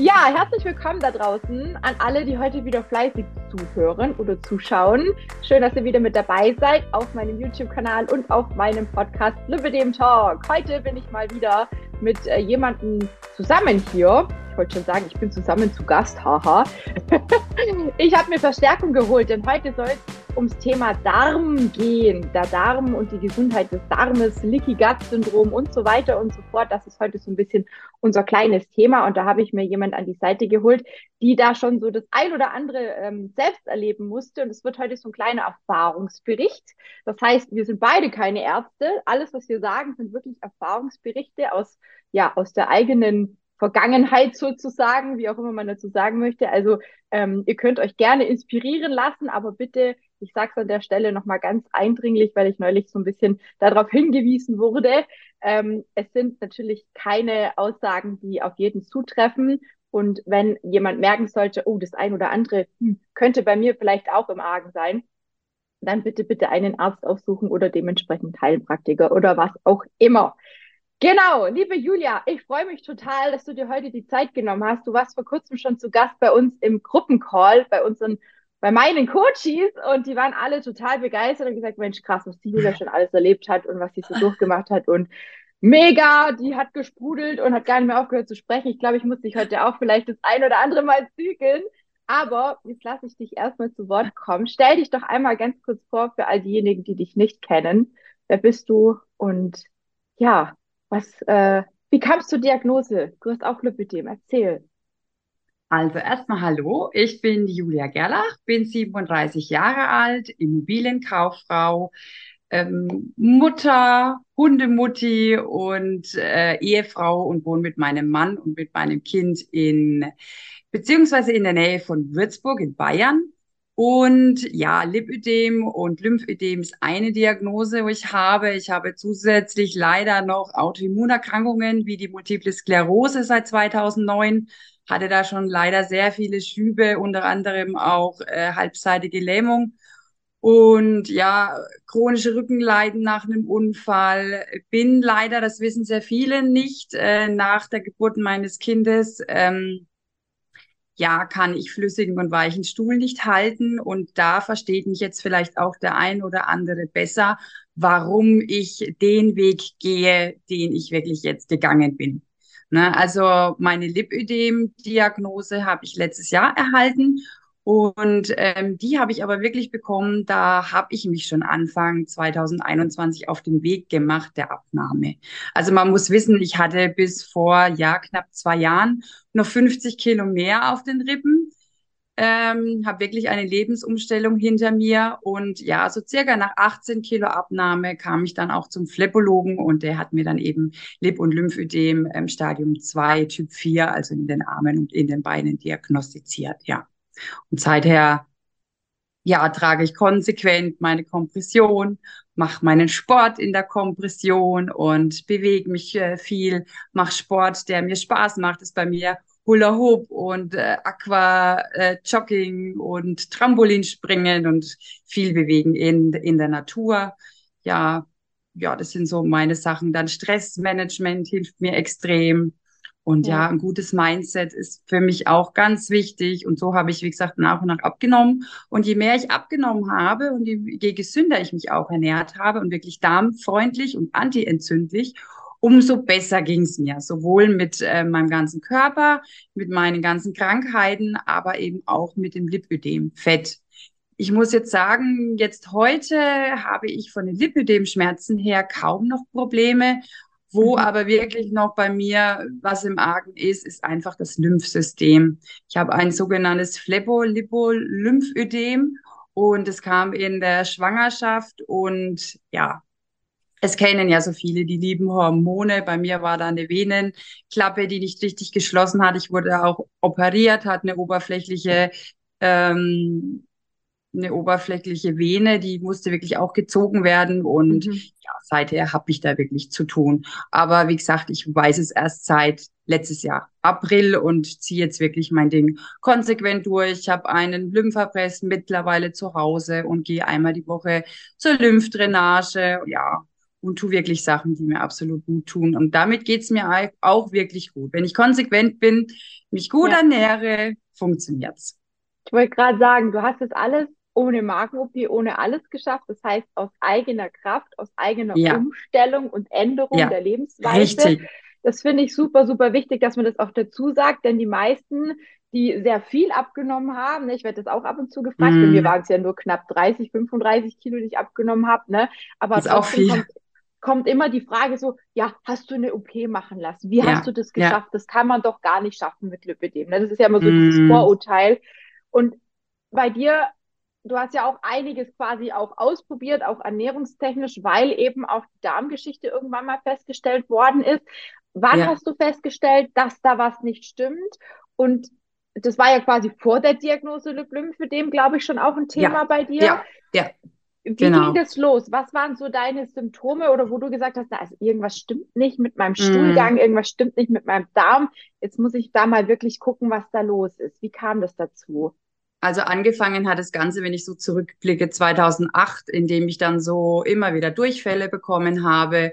Ja, herzlich willkommen da draußen an alle, die heute wieder fleißig zuhören oder zuschauen. Schön, dass ihr wieder mit dabei seid auf meinem YouTube-Kanal und auf meinem Podcast Lipidem Talk. Heute bin ich mal wieder mit äh, jemandem zusammen hier. Ich wollte schon sagen, ich bin zusammen zu Gast, haha. ich habe mir Verstärkung geholt, denn heute soll es ums Thema Darm gehen. Der Darm und die Gesundheit des Darmes, Leaky Gut Syndrom und so weiter und so fort. Das ist heute so ein bisschen unser kleines Thema. Und da habe ich mir jemand an die Seite geholt, die da schon so das ein oder andere ähm, selbst erleben musste. Und es wird heute so ein kleiner Erfahrungsbericht. Das heißt, wir sind beide keine Ärzte. Alles, was wir sagen, sind wirklich Erfahrungsberichte aus, ja, aus der eigenen Vergangenheit sozusagen, wie auch immer man dazu sagen möchte. Also ähm, ihr könnt euch gerne inspirieren lassen, aber bitte, ich sage es an der Stelle nochmal ganz eindringlich, weil ich neulich so ein bisschen darauf hingewiesen wurde. Ähm, es sind natürlich keine Aussagen, die auf jeden zutreffen. Und wenn jemand merken sollte, oh, das ein oder andere hm, könnte bei mir vielleicht auch im Argen sein, dann bitte, bitte einen Arzt aufsuchen oder dementsprechend Heilpraktiker oder was auch immer. Genau, liebe Julia, ich freue mich total, dass du dir heute die Zeit genommen hast. Du warst vor kurzem schon zu Gast bei uns im Gruppencall, bei unseren, bei meinen Coaches und die waren alle total begeistert und gesagt, Mensch, krass, was die Julia schon alles erlebt hat und was sie so durchgemacht hat und mega, die hat gesprudelt und hat gar nicht mehr aufgehört zu sprechen. Ich glaube, ich muss dich heute auch vielleicht das ein oder andere Mal zügeln. Aber jetzt lasse ich dich erstmal zu Wort kommen. Stell dich doch einmal ganz kurz vor für all diejenigen, die dich nicht kennen. Wer bist du? Und ja, was, äh, wie kamst du zur Diagnose? Du hast auch Lipidem. Erzähl. Also erstmal hallo, ich bin Julia Gerlach, bin 37 Jahre alt, Immobilienkauffrau, ähm, Mutter, Hundemutti und äh, Ehefrau und wohne mit meinem Mann und mit meinem Kind in beziehungsweise in der Nähe von Würzburg in Bayern. Und ja, Lipödem und Lymphödem ist eine Diagnose, wo ich habe. Ich habe zusätzlich leider noch Autoimmunerkrankungen wie die Multiple Sklerose seit 2009. Hatte da schon leider sehr viele Schübe, unter anderem auch äh, halbseitige Lähmung. Und ja, chronische Rückenleiden nach einem Unfall. Bin leider, das wissen sehr viele nicht, äh, nach der Geburt meines Kindes ähm, ja, kann ich flüssigen und weichen Stuhl nicht halten. Und da versteht mich jetzt vielleicht auch der ein oder andere besser, warum ich den Weg gehe, den ich wirklich jetzt gegangen bin. Ne, also meine Lipödem-Diagnose habe ich letztes Jahr erhalten und ähm, die habe ich aber wirklich bekommen, da habe ich mich schon Anfang 2021 auf den Weg gemacht der Abnahme. Also man muss wissen, ich hatte bis vor ja knapp zwei Jahren noch 50 Kilo mehr auf den Rippen. Ähm, habe wirklich eine Lebensumstellung hinter mir und ja, so circa nach 18 Kilo Abnahme kam ich dann auch zum Phlebologen und der hat mir dann eben Lip- und Lymphödem ähm, Stadium 2, Typ 4, also in den Armen und in den Beinen diagnostiziert, ja. Und seither, ja, trage ich konsequent meine Kompression, mache meinen Sport in der Kompression und bewege mich äh, viel, mache Sport, der mir Spaß macht, ist bei mir Hula Hoop und äh, Aqua äh, Jogging und Trampolinspringen und viel bewegen in, in der Natur. Ja, ja, das sind so meine Sachen. Dann Stressmanagement hilft mir extrem. Und ja. ja, ein gutes Mindset ist für mich auch ganz wichtig. Und so habe ich, wie gesagt, nach und nach abgenommen. Und je mehr ich abgenommen habe und je, je gesünder ich mich auch ernährt habe und wirklich darmfreundlich und antientzündlich, umso besser ging es mir. Sowohl mit äh, meinem ganzen Körper, mit meinen ganzen Krankheiten, aber eben auch mit dem Lipödem, Fett. Ich muss jetzt sagen, jetzt heute habe ich von den Lipödem-Schmerzen her kaum noch Probleme. Wo mhm. aber wirklich noch bei mir was im Argen ist, ist einfach das Lymphsystem. Ich habe ein sogenanntes Phlebolipolymphödem und es kam in der Schwangerschaft und ja, es kennen ja so viele, die lieben Hormone. Bei mir war da eine Venenklappe, die nicht richtig geschlossen hat. Ich wurde auch operiert, hat eine oberflächliche ähm, eine oberflächliche Vene, die musste wirklich auch gezogen werden und mhm. ja, seither habe ich da wirklich zu tun. Aber wie gesagt, ich weiß es erst seit letztes Jahr April und ziehe jetzt wirklich mein Ding konsequent durch. Ich habe einen Lymphapress mittlerweile zu Hause und gehe einmal die Woche zur Lymphdrainage. Ja, und tu wirklich Sachen, die mir absolut gut tun. Und damit geht's mir auch wirklich gut. Wenn ich konsequent bin, mich gut ja. ernähre, funktioniert's. Ich wollte gerade sagen, du hast es alles ohne Magen-OP, ohne alles geschafft. Das heißt, aus eigener Kraft, aus eigener ja. Umstellung und Änderung ja. der Lebensweise. Richtig. Das finde ich super, super wichtig, dass man das auch dazu sagt, denn die meisten, die sehr viel abgenommen haben, ne, ich werde das auch ab und zu gefragt, mm. bei mir waren es ja nur knapp 30, 35 Kilo, die ich abgenommen habe, ne? aber ist auch viel. Kommt, kommt immer die Frage so, ja, hast du eine OP machen lassen? Wie ja, hast du das geschafft? Das kann man doch gar nicht schaffen mit Lipidem. Ne? Das ist ja immer so mm. dieses Vorurteil. Und bei dir, du hast ja auch einiges quasi auch ausprobiert, auch ernährungstechnisch, weil eben auch die Darmgeschichte irgendwann mal festgestellt worden ist. Wann ja. hast du festgestellt, dass da was nicht stimmt? Und das war ja quasi vor der Diagnose Lymphödem, glaube ich, schon auch ein Thema bei dir. Ja, ja. Wie genau. ging das los? Was waren so deine Symptome oder wo du gesagt hast, na, also irgendwas stimmt nicht mit meinem Stuhlgang, mm. irgendwas stimmt nicht mit meinem Darm. Jetzt muss ich da mal wirklich gucken, was da los ist. Wie kam das dazu? Also angefangen hat das Ganze, wenn ich so zurückblicke, 2008, in dem ich dann so immer wieder Durchfälle bekommen habe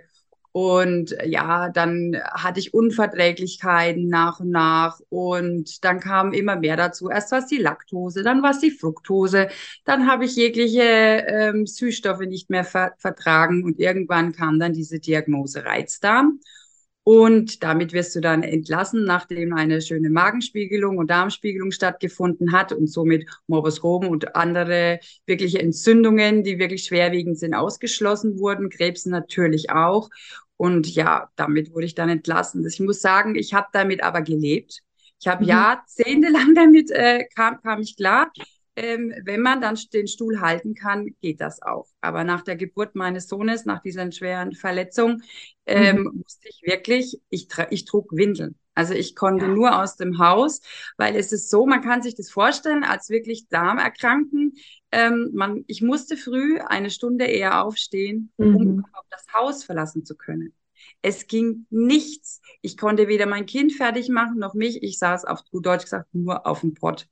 und ja, dann hatte ich Unverträglichkeiten nach und nach und dann kam immer mehr dazu. Erst war es die Laktose, dann war es die Fructose, dann habe ich jegliche ähm, Süßstoffe nicht mehr ver vertragen und irgendwann kam dann diese Diagnose Reizdarm. Und damit wirst du dann entlassen, nachdem eine schöne Magenspiegelung und Darmspiegelung stattgefunden hat und somit Morbus Crohn und andere wirkliche Entzündungen, die wirklich schwerwiegend sind, ausgeschlossen wurden. Krebs natürlich auch. Und ja, damit wurde ich dann entlassen. Ich muss sagen, ich habe damit aber gelebt. Ich habe mhm. jahrzehntelang damit, äh, kam, kam ich klar. Ähm, wenn man dann den Stuhl halten kann, geht das auch. Aber nach der Geburt meines Sohnes, nach dieser schweren Verletzung, ähm, mhm. musste ich wirklich, ich, ich trug Windeln. Also ich konnte ja. nur aus dem Haus, weil es ist so, man kann sich das vorstellen, als wirklich Darmerkranken. Ähm, man, ich musste früh eine Stunde eher aufstehen, mhm. um überhaupt das Haus verlassen zu können. Es ging nichts. Ich konnte weder mein Kind fertig machen noch mich. Ich saß auf gut Deutsch gesagt nur auf dem Pott.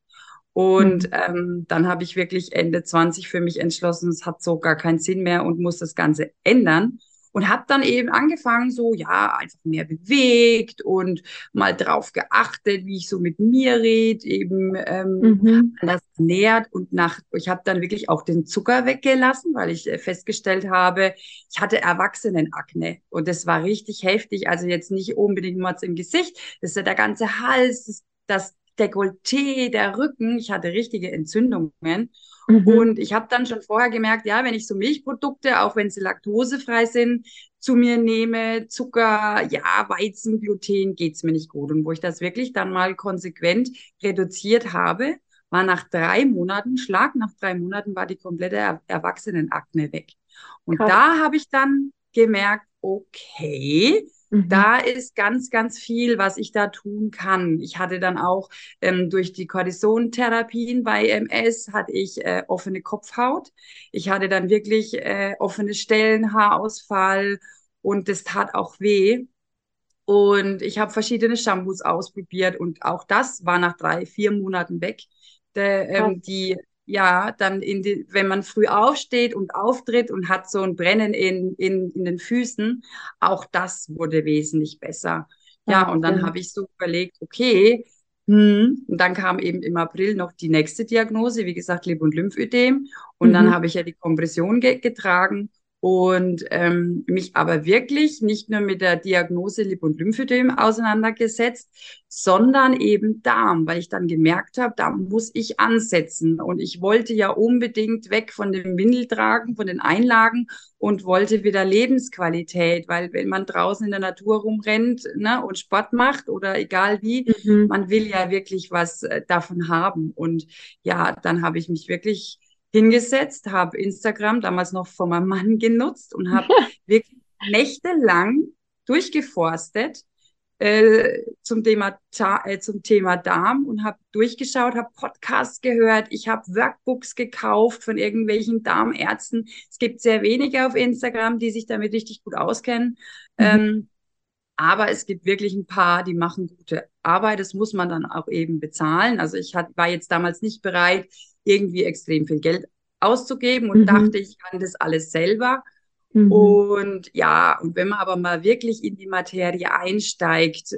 Und mhm. ähm, dann habe ich wirklich Ende 20 für mich entschlossen, es hat so gar keinen Sinn mehr und muss das Ganze ändern. Und habe dann eben angefangen, so ja, einfach mehr bewegt und mal drauf geachtet, wie ich so mit mir rede, eben ähm, mhm. anders nähert und nach, ich habe dann wirklich auch den Zucker weggelassen, weil ich äh, festgestellt habe, ich hatte Erwachsenenakne. Und das war richtig heftig, also jetzt nicht unbedingt nur im Gesicht, das ist ja der ganze Hals, das, das Dekolleté, der Rücken, ich hatte richtige Entzündungen Mhm. Und ich habe dann schon vorher gemerkt, ja, wenn ich so Milchprodukte, auch wenn sie laktosefrei sind, zu mir nehme, Zucker, ja, Weizen, Gluten, geht's mir nicht gut. Und wo ich das wirklich dann mal konsequent reduziert habe, war nach drei Monaten, Schlag nach drei Monaten war die komplette er Erwachsenenakne weg. Und Krass. da habe ich dann gemerkt, okay, Mhm. Da ist ganz, ganz viel, was ich da tun kann. Ich hatte dann auch ähm, durch die Kortisontherapien bei MS hatte ich äh, offene Kopfhaut. Ich hatte dann wirklich äh, offene Stellen, Haarausfall und das tat auch weh. Und ich habe verschiedene Shampoos ausprobiert und auch das war nach drei, vier Monaten weg. Der, ähm, die ja, dann in die, wenn man früh aufsteht und auftritt und hat so ein Brennen in, in, in den Füßen, auch das wurde wesentlich besser. Ja, und dann habe ich so überlegt, okay, hm, und dann kam eben im April noch die nächste Diagnose, wie gesagt, Lip- und Lymphödem. Und mhm. dann habe ich ja die Kompression ge getragen und ähm, mich aber wirklich nicht nur mit der Diagnose Lip- und Lymphödem auseinandergesetzt, sondern eben Darm, weil ich dann gemerkt habe, da muss ich ansetzen. Und ich wollte ja unbedingt weg von dem Windeltragen, von den Einlagen und wollte wieder Lebensqualität, weil wenn man draußen in der Natur rumrennt ne, und Sport macht oder egal wie, mhm. man will ja wirklich was äh, davon haben. Und ja, dann habe ich mich wirklich hingesetzt, habe Instagram damals noch von meinem Mann genutzt und habe wirklich nächtelang durchgeforstet äh, zum Thema äh, zum Thema Darm und habe durchgeschaut, habe Podcasts gehört, ich habe Workbooks gekauft von irgendwelchen Darmärzten. Es gibt sehr wenige auf Instagram, die sich damit richtig gut auskennen. Mhm. Ähm, aber es gibt wirklich ein paar, die machen gute Arbeit. Das muss man dann auch eben bezahlen. Also ich hat, war jetzt damals nicht bereit, irgendwie extrem viel Geld auszugeben und mhm. dachte, ich kann das alles selber. Mhm. Und ja, und wenn man aber mal wirklich in die Materie einsteigt,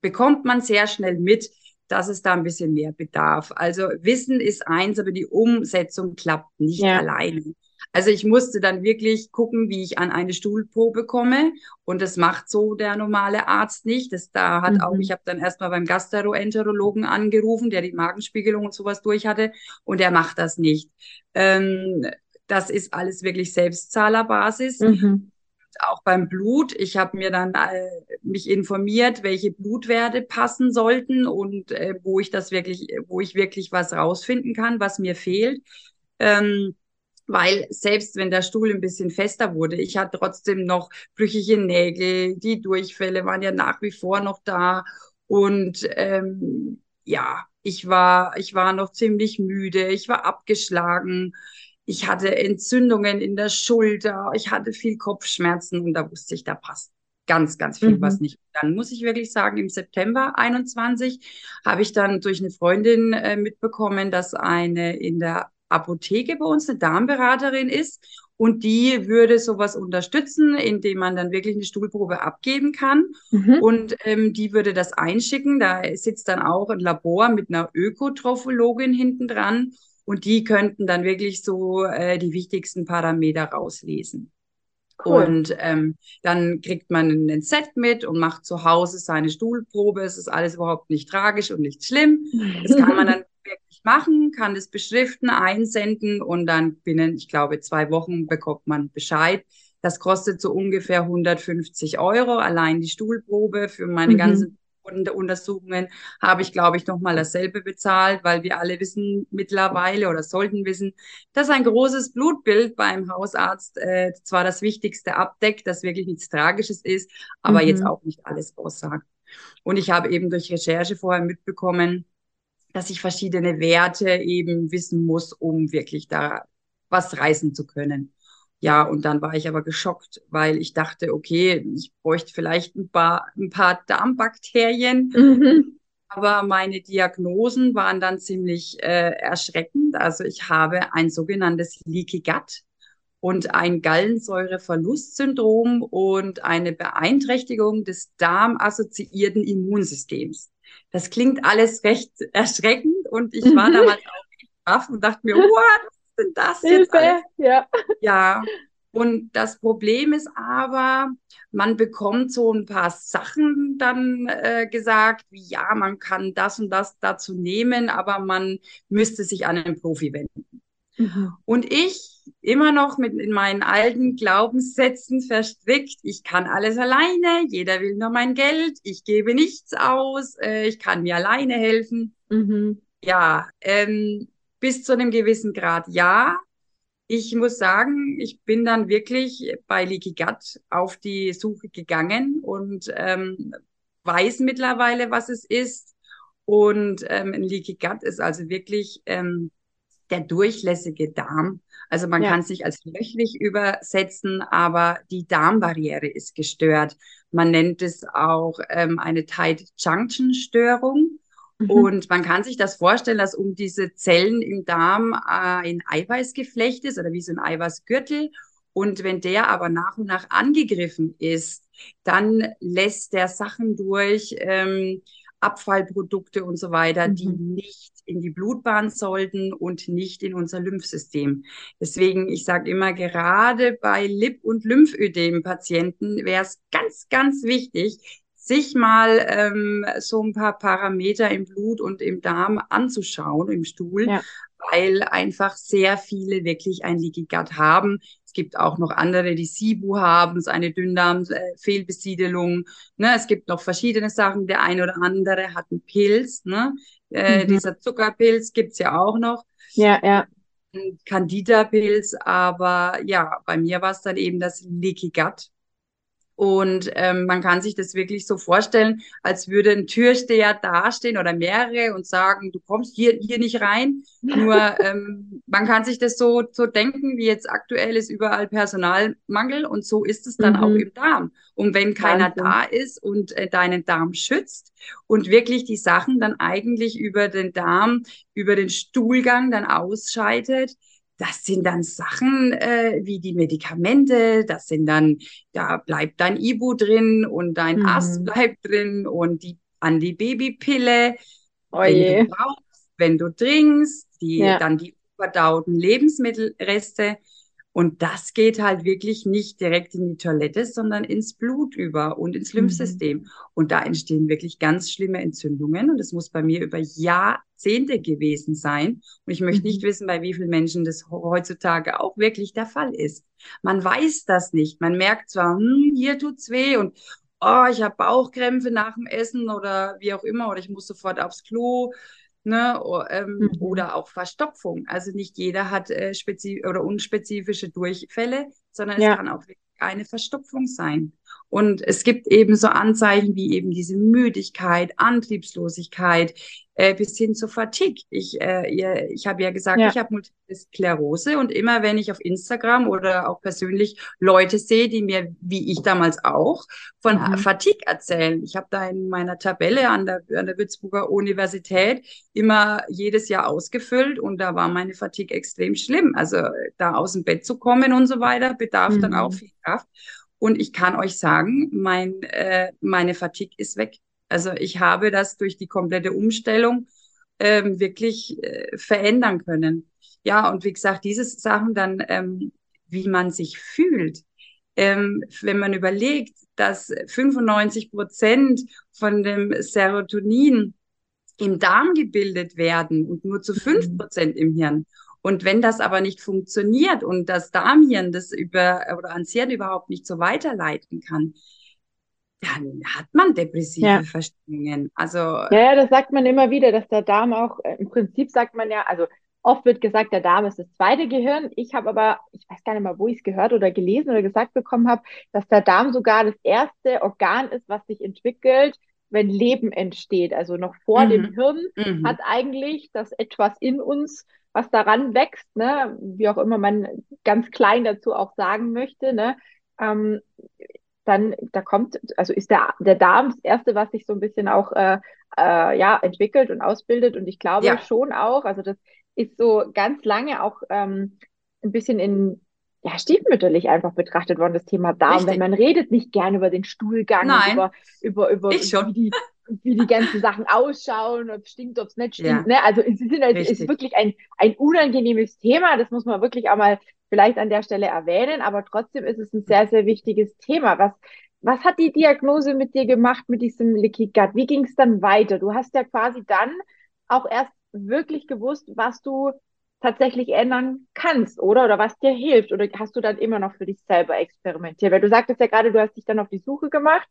bekommt man sehr schnell mit, dass es da ein bisschen mehr bedarf. Also Wissen ist eins, aber die Umsetzung klappt nicht ja. alleine. Also ich musste dann wirklich gucken, wie ich an eine Stuhlprobe komme. Und das macht so der normale Arzt nicht. Das da hat mhm. auch, ich habe dann erstmal beim Gastroenterologen angerufen, der die Magenspiegelung und sowas durch hatte. Und der macht das nicht. Ähm, das ist alles wirklich Selbstzahlerbasis. Mhm auch beim Blut. Ich habe mir dann äh, mich informiert, welche Blutwerte passen sollten und äh, wo ich das wirklich, wo ich wirklich was rausfinden kann, was mir fehlt. Ähm, weil selbst wenn der Stuhl ein bisschen fester wurde, ich hatte trotzdem noch brüchige Nägel, die Durchfälle waren ja nach wie vor noch da und ähm, ja, ich war, ich war noch ziemlich müde, ich war abgeschlagen ich hatte Entzündungen in der Schulter, ich hatte viel Kopfschmerzen und da wusste ich, da passt ganz, ganz viel mhm. was nicht. Dann muss ich wirklich sagen, im September 21 habe ich dann durch eine Freundin äh, mitbekommen, dass eine in der Apotheke bei uns eine Darmberaterin ist und die würde sowas unterstützen, indem man dann wirklich eine Stuhlprobe abgeben kann. Mhm. Und ähm, die würde das einschicken. Da sitzt dann auch ein Labor mit einer Ökotrophologin hinten dran. Und die könnten dann wirklich so äh, die wichtigsten Parameter rauslesen. Cool. Und ähm, dann kriegt man ein Set mit und macht zu Hause seine Stuhlprobe. Es ist alles überhaupt nicht tragisch und nicht schlimm. Das kann man dann machen, kann das beschriften, einsenden und dann binnen, ich glaube, zwei Wochen bekommt man Bescheid. Das kostet so ungefähr 150 Euro, allein die Stuhlprobe für meine mhm. ganzen Untersuchungen habe ich, glaube ich, nochmal dasselbe bezahlt, weil wir alle wissen mittlerweile oder sollten wissen, dass ein großes Blutbild beim Hausarzt äh, zwar das Wichtigste abdeckt, das wirklich nichts Tragisches ist, aber mhm. jetzt auch nicht alles aussagt. Und ich habe eben durch Recherche vorher mitbekommen, dass ich verschiedene Werte eben wissen muss, um wirklich da was reißen zu können. Ja, und dann war ich aber geschockt, weil ich dachte, okay, ich bräuchte vielleicht ein paar, ein paar Darmbakterien. Mhm. Aber meine Diagnosen waren dann ziemlich äh, erschreckend. Also ich habe ein sogenanntes Leaky Gut und ein Gallensäureverlustsyndrom und eine Beeinträchtigung des darmassoziierten Immunsystems. Das klingt alles recht erschreckend und ich war mhm. damals auch baff und dachte mir, what, denn das Hilfe. jetzt alles? Ja. ja. Und das Problem ist aber, man bekommt so ein paar Sachen dann äh, gesagt, wie ja, man kann das und das dazu nehmen, aber man müsste sich an einen Profi wenden. Mhm. Und ich immer noch mit in meinen alten Glaubenssätzen verstrickt, ich kann alles alleine, jeder will nur mein Geld, ich gebe nichts aus, äh, ich kann mir alleine helfen. Mhm. Ja, ähm, bis zu einem gewissen Grad ja. Ich muss sagen, ich bin dann wirklich bei Leaky Gut auf die Suche gegangen und ähm, weiß mittlerweile, was es ist. Und ähm, ein Leaky Gut ist also wirklich ähm, der durchlässige Darm. Also man ja. kann sich als löchrig übersetzen, aber die Darmbarriere ist gestört. Man nennt es auch ähm, eine Tight Junction Störung. Mhm. Und man kann sich das vorstellen, dass um diese Zellen im Darm äh, ein Eiweißgeflecht ist oder wie so ein Eiweißgürtel. Und wenn der aber nach und nach angegriffen ist, dann lässt der Sachen durch, ähm, Abfallprodukte und so weiter, mhm. die nicht in die Blutbahn sollten und nicht in unser Lymphsystem. Deswegen, ich sage immer, gerade bei Lip- und Lymphödem-Patienten wäre es ganz, ganz wichtig, sich mal ähm, so ein paar Parameter im Blut und im Darm anzuschauen, im Stuhl, ja. weil einfach sehr viele wirklich ein Leaky Gut haben. Es gibt auch noch andere, die SIBU haben, so eine Dünndarmfehlbesiedelung. Ne? Es gibt noch verschiedene Sachen. Der eine oder andere hat einen Pilz. Ne? Äh, mhm. Dieser Zuckerpilz gibt's ja auch noch. Ja, ja. Candida-Pilz, aber ja, bei mir war es dann eben das Leaky Gut. Und ähm, man kann sich das wirklich so vorstellen, als würde ein Türsteher dastehen oder mehrere und sagen, du kommst hier, hier nicht rein. Nur ähm, man kann sich das so, so denken, wie jetzt aktuell ist überall Personalmangel und so ist es dann mhm. auch im Darm. Und wenn keiner Wahnsinn. da ist und äh, deinen Darm schützt und wirklich die Sachen dann eigentlich über den Darm, über den Stuhlgang dann ausscheidet, das sind dann Sachen äh, wie die Medikamente, das sind dann, da bleibt dein Ibu drin und dein mhm. Ast bleibt drin und die Anti-Baby-Pille, oh wenn du brauchst, wenn du trinkst, die, ja. dann die überdauten Lebensmittelreste. Und das geht halt wirklich nicht direkt in die Toilette, sondern ins Blut über und ins Lymphsystem. Mhm. Und da entstehen wirklich ganz schlimme Entzündungen. Und das muss bei mir über Jahrzehnte gewesen sein. Und ich möchte mhm. nicht wissen, bei wie vielen Menschen das heutzutage auch wirklich der Fall ist. Man weiß das nicht. Man merkt zwar, hm, hier tut's weh und oh, ich habe Bauchkrämpfe nach dem Essen oder wie auch immer, oder ich muss sofort aufs Klo ne, ähm, mhm. oder auch Verstopfung. Also nicht jeder hat äh, spezif oder unspezifische Durchfälle, sondern ja. es kann auch eine Verstopfung sein. Und es gibt eben so Anzeichen wie eben diese Müdigkeit, Antriebslosigkeit, äh, bis hin zu Fatigue. Ich, äh, ihr, ich habe ja gesagt, ja. ich habe Multiple Sklerose und immer wenn ich auf Instagram oder auch persönlich Leute sehe, die mir, wie ich damals auch, von mhm. Fatigue erzählen. Ich habe da in meiner Tabelle an der, an der Würzburger Universität immer jedes Jahr ausgefüllt und da war meine Fatigue extrem schlimm. Also da aus dem Bett zu kommen und so weiter bedarf mhm. dann auch viel Kraft. Und ich kann euch sagen, mein, äh, meine Fatigue ist weg. Also ich habe das durch die komplette Umstellung ähm, wirklich äh, verändern können. Ja, und wie gesagt, diese Sachen dann, ähm, wie man sich fühlt, ähm, wenn man überlegt, dass 95 Prozent von dem Serotonin im Darm gebildet werden und nur zu fünf mhm. Prozent im Hirn. Und wenn das aber nicht funktioniert und das Darmhirn das über oder ans Hirn überhaupt nicht so weiterleiten kann, dann hat man depressive ja. Verstimmungen. Also ja, ja, das sagt man immer wieder, dass der Darm auch äh, im Prinzip sagt man ja, also oft wird gesagt, der Darm ist das zweite Gehirn. Ich habe aber, ich weiß gar nicht mal, wo ich es gehört oder gelesen oder gesagt bekommen habe, dass der Darm sogar das erste Organ ist, was sich entwickelt, wenn Leben entsteht. Also noch vor mhm. dem Hirn mhm. hat eigentlich das etwas in uns, was daran wächst, ne, wie auch immer man ganz klein dazu auch sagen möchte, ne, ähm, dann da kommt, also ist der, der Darm das Erste, was sich so ein bisschen auch äh, äh, ja, entwickelt und ausbildet. Und ich glaube ja. schon auch, also das ist so ganz lange auch ähm, ein bisschen in ja, stiefmütterlich einfach betrachtet worden, das Thema Darm. Wenn man redet nicht gern über den Stuhlgang, über, über, über ich schon. Wie, die, wie die ganzen Sachen ausschauen, ob es stinkt, ob es nicht stinkt. Ja. Ne? Also es ist, es ist wirklich ein, ein unangenehmes Thema, das muss man wirklich auch mal vielleicht an der Stelle erwähnen, aber trotzdem ist es ein sehr, sehr wichtiges Thema. Was, was hat die Diagnose mit dir gemacht mit diesem Leaky Gut? Wie ging es dann weiter? Du hast ja quasi dann auch erst wirklich gewusst, was du tatsächlich ändern kannst, oder? Oder was dir hilft? Oder hast du dann immer noch für dich selber experimentiert? Weil du sagtest ja gerade, du hast dich dann auf die Suche gemacht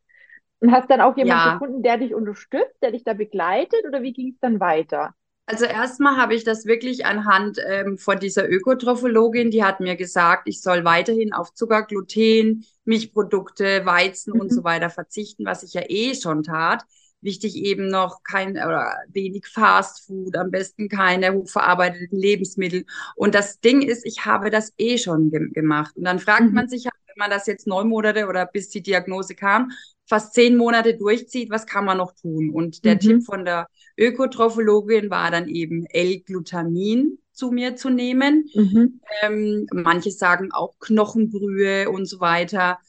und hast dann auch jemanden ja. gefunden, der dich unterstützt, der dich da begleitet, oder wie ging es dann weiter? Also erstmal habe ich das wirklich anhand ähm, von dieser Ökotrophologin, die hat mir gesagt, ich soll weiterhin auf Zucker, Gluten, Milchprodukte, Weizen mhm. und so weiter verzichten, was ich ja eh schon tat. Wichtig eben noch kein oder wenig Fast Food, am besten keine hochverarbeiteten Lebensmittel. Und das Ding ist, ich habe das eh schon ge gemacht. Und dann fragt mhm. man sich, halt, wenn man das jetzt neun Monate oder bis die Diagnose kam, fast zehn Monate durchzieht, was kann man noch tun? Und der mhm. Tipp von der Ökotrophologin war dann eben L-Glutamin zu mir zu nehmen. Mhm. Ähm, manche sagen auch Knochenbrühe und so weiter.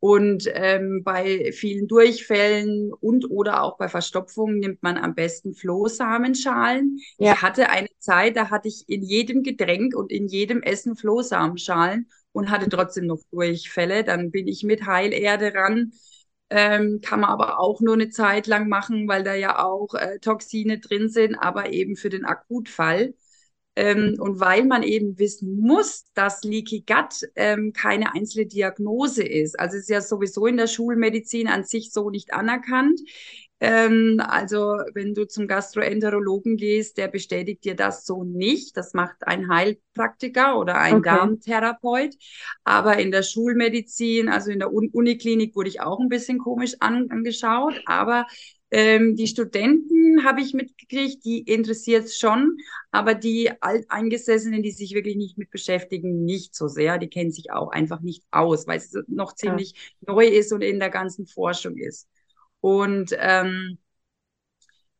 Und ähm, bei vielen Durchfällen und oder auch bei Verstopfungen nimmt man am besten Flohsamenschalen. Ja. Ich hatte eine Zeit, da hatte ich in jedem Getränk und in jedem Essen Flohsamenschalen und hatte trotzdem noch Durchfälle. Dann bin ich mit Heilerde ran ähm, kann man aber auch nur eine Zeit lang machen, weil da ja auch äh, Toxine drin sind, aber eben für den Akutfall. Ähm, und weil man eben wissen muss, dass Leaky Gut ähm, keine einzelne Diagnose ist. Also es ist ja sowieso in der Schulmedizin an sich so nicht anerkannt. Ähm, also wenn du zum Gastroenterologen gehst, der bestätigt dir das so nicht. Das macht ein Heilpraktiker oder ein okay. Darmtherapeut. Aber in der Schulmedizin, also in der Uniklinik, wurde ich auch ein bisschen komisch an, angeschaut. Aber ähm, die Studenten habe ich mitgekriegt, die interessiert es schon, aber die Alteingesessenen, die sich wirklich nicht mit beschäftigen, nicht so sehr. Die kennen sich auch einfach nicht aus, weil es noch ziemlich ja. neu ist und in der ganzen Forschung ist. Und ähm,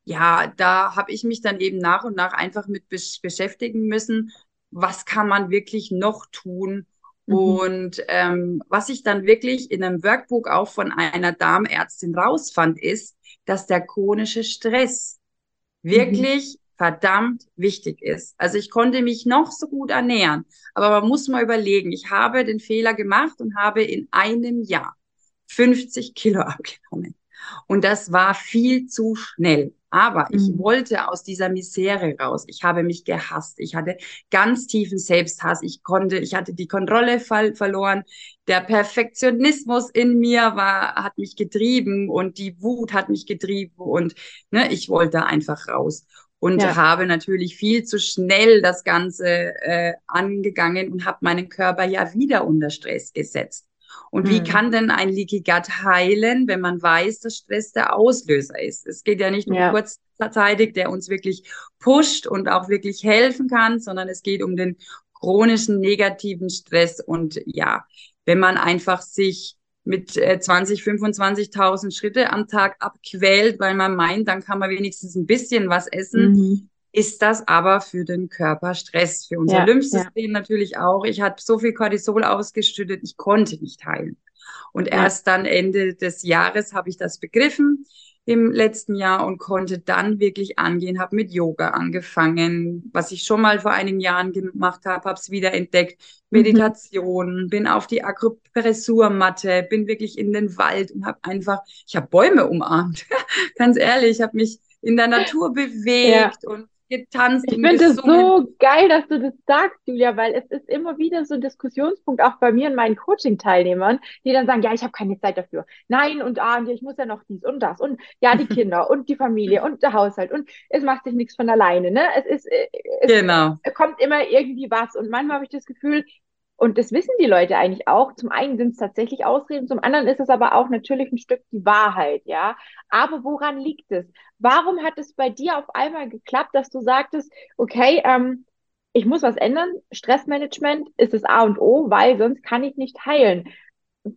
ja, da habe ich mich dann eben nach und nach einfach mit besch beschäftigen müssen. was kann man wirklich noch tun? Mhm. Und ähm, was ich dann wirklich in einem Workbook auch von einer Darmärztin rausfand, ist, dass der chronische Stress mhm. wirklich verdammt wichtig ist. Also ich konnte mich noch so gut ernähren, aber man muss mal überlegen, ich habe den Fehler gemacht und habe in einem Jahr 50 Kilo abgenommen. Und das war viel zu schnell. Aber ich mhm. wollte aus dieser Misere raus. Ich habe mich gehasst. Ich hatte ganz tiefen Selbsthass. Ich konnte, ich hatte die Kontrolle ver verloren. Der Perfektionismus in mir war, hat mich getrieben und die Wut hat mich getrieben und ne, ich wollte einfach raus und ja. habe natürlich viel zu schnell das Ganze äh, angegangen und habe meinen Körper ja wieder unter Stress gesetzt. Und mhm. wie kann denn ein Leaky Gut heilen, wenn man weiß, dass Stress der Auslöser ist? Es geht ja nicht nur ja. kurzzeitig, der uns wirklich pusht und auch wirklich helfen kann, sondern es geht um den chronischen negativen Stress. Und ja, wenn man einfach sich mit äh, 20, 25.000 Schritte am Tag abquält, weil man meint, dann kann man wenigstens ein bisschen was essen, mhm ist das aber für den Körper Stress, für unser ja, Lymphsystem ja. natürlich auch. Ich hatte so viel Cortisol ausgeschüttet, ich konnte nicht heilen. Und ja. erst dann Ende des Jahres habe ich das begriffen im letzten Jahr und konnte dann wirklich angehen, habe mit Yoga angefangen, was ich schon mal vor einigen Jahren gemacht habe, habe es wieder entdeckt, mhm. Meditation, mhm. bin auf die Akupressurmatte, bin wirklich in den Wald und habe einfach, ich habe Bäume umarmt, ganz ehrlich, ich habe mich in der Natur bewegt ja. und getanzt. Ich finde es so geil, dass du das sagst, Julia, weil es ist immer wieder so ein Diskussionspunkt auch bei mir und meinen Coaching-Teilnehmern, die dann sagen, ja, ich habe keine Zeit dafür. Nein und ah, ich muss ja noch dies und das und ja, die Kinder und die Familie und der Haushalt und es macht sich nichts von alleine, ne? Es ist, äh, es genau. kommt immer irgendwie was und manchmal habe ich das Gefühl, und das wissen die Leute eigentlich auch. Zum einen sind es tatsächlich Ausreden, zum anderen ist es aber auch natürlich ein Stück die Wahrheit, ja. Aber woran liegt es? Warum hat es bei dir auf einmal geklappt, dass du sagtest, okay, ähm, ich muss was ändern. Stressmanagement ist das A und O, weil sonst kann ich nicht heilen.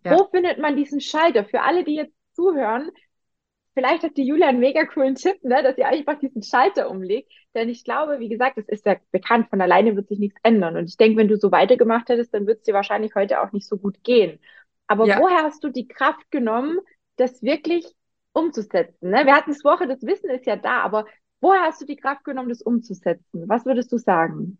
Ja. Wo findet man diesen Schalter? Für alle, die jetzt zuhören, vielleicht hat die Julia einen mega coolen Tipp, ne, dass ihr einfach diesen Schalter umlegt. Denn ich glaube, wie gesagt, es ist ja bekannt, von alleine wird sich nichts ändern. Und ich denke, wenn du so weitergemacht hättest, dann wird es dir wahrscheinlich heute auch nicht so gut gehen. Aber ja. woher hast du die Kraft genommen, das wirklich umzusetzen? Ne? Wir hatten es Woche, das Wissen ist ja da, aber woher hast du die Kraft genommen, das umzusetzen? Was würdest du sagen?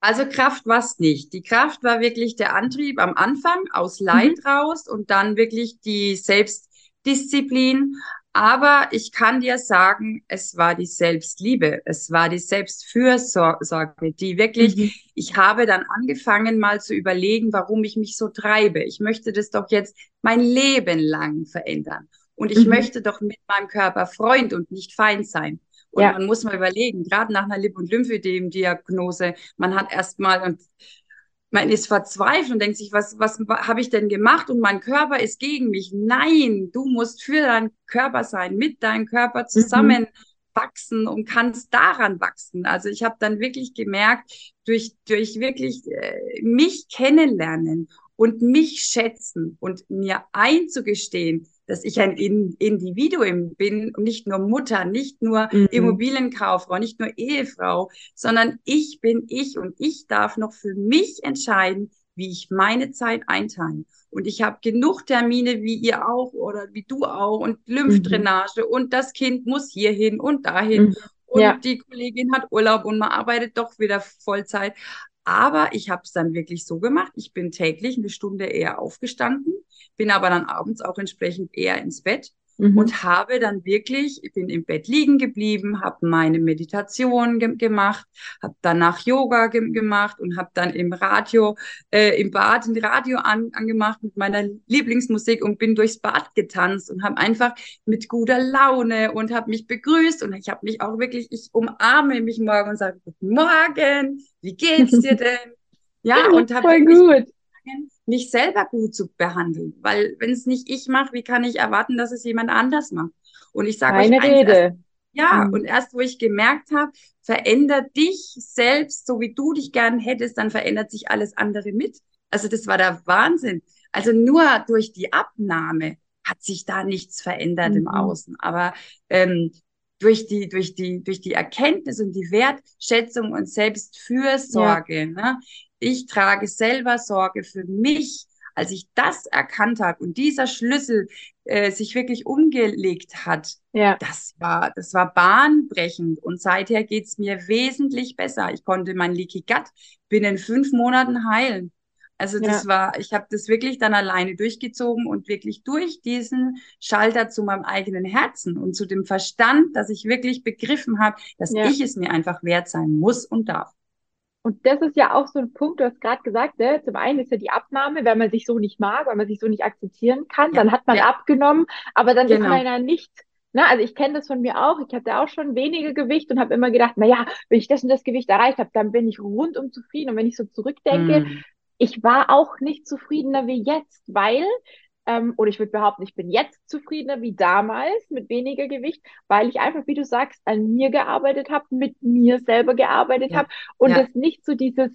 Also Kraft war es nicht. Die Kraft war wirklich der Antrieb am Anfang aus Leid mhm. raus und dann wirklich die Selbstdisziplin. Aber ich kann dir sagen, es war die Selbstliebe, es war die Selbstfürsorge, die wirklich, mhm. ich habe dann angefangen mal zu überlegen, warum ich mich so treibe. Ich möchte das doch jetzt mein Leben lang verändern. Und ich mhm. möchte doch mit meinem Körper Freund und nicht Feind sein. Und ja. man muss mal überlegen, gerade nach einer Lip- und Lymphödem-Diagnose, man hat erstmal, und man ist verzweifelt und denkt sich, was, was habe ich denn gemacht? Und mein Körper ist gegen mich. Nein, du musst für deinen Körper sein, mit deinem Körper zusammen mhm. wachsen und kannst daran wachsen. Also ich habe dann wirklich gemerkt, durch, durch wirklich äh, mich kennenlernen und mich schätzen und mir einzugestehen, dass ich ein Individuum bin und nicht nur Mutter, nicht nur mhm. Immobilienkauffrau, nicht nur Ehefrau, sondern ich bin ich und ich darf noch für mich entscheiden, wie ich meine Zeit einteile. Und ich habe genug Termine, wie ihr auch oder wie du auch und Lymphdrainage mhm. und das Kind muss hierhin und dahin. Mhm. Und ja. die Kollegin hat Urlaub und man arbeitet doch wieder Vollzeit. Aber ich habe es dann wirklich so gemacht. Ich bin täglich eine Stunde eher aufgestanden, bin aber dann abends auch entsprechend eher ins Bett mhm. und habe dann wirklich, ich bin im Bett liegen geblieben, habe meine Meditation ge gemacht, habe danach Yoga ge gemacht und habe dann im Radio, äh, im Bad ein Radio an angemacht mit meiner Lieblingsmusik und bin durchs Bad getanzt und habe einfach mit guter Laune und habe mich begrüßt und ich habe mich auch wirklich, ich umarme mich morgen und sage, guten Morgen, wie geht's dir denn? Ja, und habe voll gut mich selber gut zu behandeln. Weil wenn es nicht ich mache, wie kann ich erwarten, dass es jemand anders macht? Und ich sage euch Rede. Erst, ja, mhm. und erst wo ich gemerkt habe, verändert dich selbst, so wie du dich gern hättest, dann verändert sich alles andere mit. Also das war der Wahnsinn. Also nur durch die Abnahme hat sich da nichts verändert mhm. im Außen. Aber ähm, durch die, durch die, durch die Erkenntnis und die Wertschätzung und Selbstfürsorge. Ja. Ne? Ich trage selber Sorge für mich. Als ich das erkannt habe und dieser Schlüssel äh, sich wirklich umgelegt hat, ja. das war, das war bahnbrechend. Und seither geht's mir wesentlich besser. Ich konnte mein Leaky Gut binnen fünf Monaten heilen. Also das ja. war, ich habe das wirklich dann alleine durchgezogen und wirklich durch diesen Schalter zu meinem eigenen Herzen und zu dem Verstand, dass ich wirklich begriffen habe, dass ja. ich es mir einfach wert sein muss und darf. Und das ist ja auch so ein Punkt, du hast gerade gesagt, ne? zum einen ist ja die Abnahme, wenn man sich so nicht mag, weil man sich so nicht akzeptieren kann, ja. dann hat man abgenommen, aber dann genau. ist man ja nicht Ne, also ich kenne das von mir auch. Ich hatte auch schon wenige Gewicht und habe immer gedacht, na ja, wenn ich das und das Gewicht erreicht habe, dann bin ich rundum zufrieden. Und wenn ich so zurückdenke, mm ich war auch nicht zufriedener wie jetzt, weil, ähm, oder ich würde behaupten, ich bin jetzt zufriedener wie damals mit weniger Gewicht, weil ich einfach, wie du sagst, an mir gearbeitet habe, mit mir selber gearbeitet ja. habe und ja. das nicht so dieses,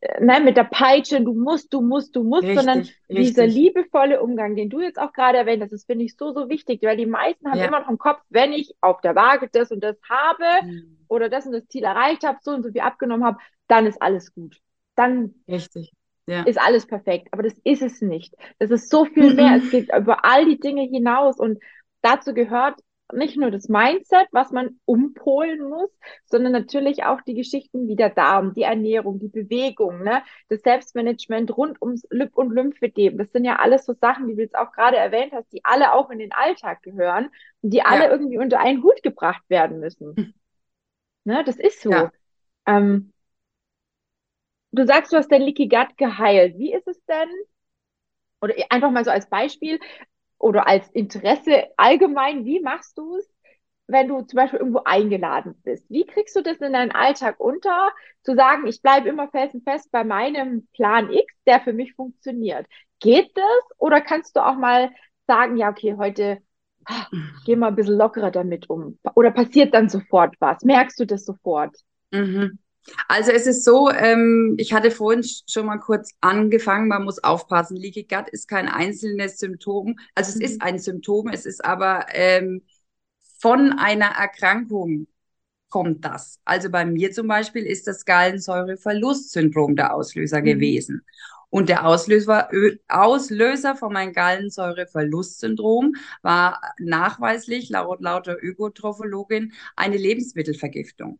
äh, nein, mit der Peitsche, du musst, du musst, du musst, richtig, sondern richtig. dieser liebevolle Umgang, den du jetzt auch gerade erwähnt hast, das finde ich so, so wichtig, weil die meisten haben ja. immer noch im Kopf, wenn ich auf der Waage das und das habe mhm. oder das und das Ziel erreicht habe, so und so viel abgenommen habe, dann ist alles gut. Dann Richtig ja. ist alles perfekt. Aber das ist es nicht. Das ist so viel mehr. Es geht über all die Dinge hinaus. Und dazu gehört nicht nur das Mindset, was man umpolen muss, sondern natürlich auch die Geschichten wie der Darm, die Ernährung, die Bewegung, ne? das Selbstmanagement rund ums Lip- und Lymphedem. Das sind ja alles so Sachen, die du jetzt auch gerade erwähnt hast, die alle auch in den Alltag gehören und die alle ja. irgendwie unter einen Hut gebracht werden müssen. Mhm. Ne? Das ist so. Ja. Ähm, du sagst, du hast dein Leaky Gut geheilt. Wie ist es denn? Oder einfach mal so als Beispiel oder als Interesse allgemein, wie machst du es, wenn du zum Beispiel irgendwo eingeladen bist? Wie kriegst du das in deinen Alltag unter, zu sagen, ich bleibe immer felsenfest bei meinem Plan X, der für mich funktioniert? Geht das? Oder kannst du auch mal sagen, ja, okay, heute ah, geh mal ein bisschen lockerer damit um? Oder passiert dann sofort was? Merkst du das sofort? Mhm. Also es ist so, ähm, ich hatte vorhin schon mal kurz angefangen, man muss aufpassen. Leaky Gut ist kein einzelnes Symptom. Also es mhm. ist ein Symptom, es ist aber ähm, von einer Erkrankung kommt das. Also bei mir zum Beispiel ist das Gallensäureverlustsyndrom der Auslöser mhm. gewesen. Und der Auslöser, Auslöser von meinem Gallensäureverlustsyndrom war nachweislich laut lauter Ökotrophologin eine Lebensmittelvergiftung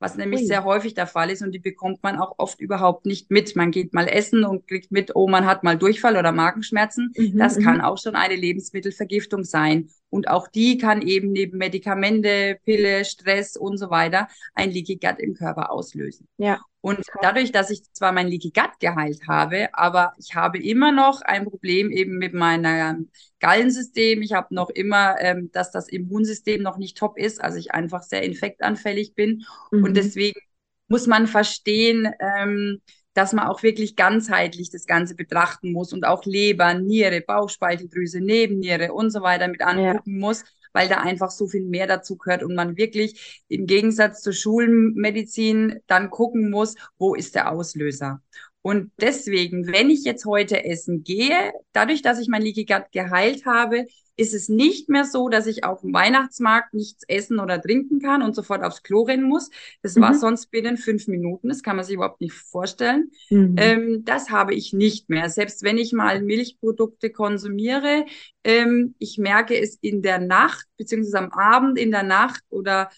was nämlich Ui. sehr häufig der Fall ist und die bekommt man auch oft überhaupt nicht mit. Man geht mal essen und kriegt mit, oh, man hat mal Durchfall oder Magenschmerzen. Mhm, das kann mhm. auch schon eine Lebensmittelvergiftung sein. Und auch die kann eben neben Medikamente, Pille, Stress und so weiter ein Leaky Gut im Körper auslösen. Ja. Und dadurch, dass ich zwar mein Leaky Gut geheilt habe, aber ich habe immer noch ein Problem eben mit meinem Gallensystem. Ich habe noch immer, ähm, dass das Immunsystem noch nicht top ist, also ich einfach sehr infektanfällig bin. Mhm. Und deswegen muss man verstehen, ähm, dass man auch wirklich ganzheitlich das Ganze betrachten muss und auch Leber, Niere, Bauchspeicheldrüse, Nebenniere und so weiter mit angucken ja. muss, weil da einfach so viel mehr dazu gehört und man wirklich im Gegensatz zur Schulmedizin dann gucken muss, wo ist der Auslöser. Und deswegen, wenn ich jetzt heute essen gehe, dadurch, dass ich mein Leaky Gut geheilt habe, ist es nicht mehr so, dass ich auf dem Weihnachtsmarkt nichts essen oder trinken kann und sofort aufs Klo rennen muss. Das mhm. war sonst binnen fünf Minuten. Das kann man sich überhaupt nicht vorstellen. Mhm. Ähm, das habe ich nicht mehr. Selbst wenn ich mal Milchprodukte konsumiere, ähm, ich merke es in der Nacht, beziehungsweise am Abend in der Nacht oder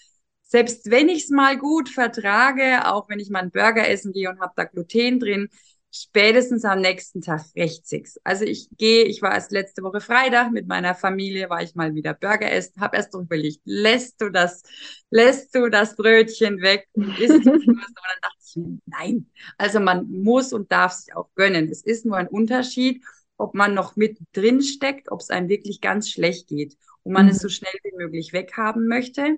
selbst wenn ich es mal gut vertrage, auch wenn ich mal einen Burger essen gehe und habe da Gluten drin, spätestens am nächsten Tag rächt sich's. Also ich gehe, ich war erst letzte Woche Freitag mit meiner Familie, war ich mal wieder Burger essen, habe erst überlegt, lässt du das, lässt du das Brötchen weg und isst du es? Und dann dachte ich, nein. Also man muss und darf sich auch gönnen. Es ist nur ein Unterschied, ob man noch mit drin steckt, ob es einem wirklich ganz schlecht geht und man mhm. es so schnell wie möglich weghaben möchte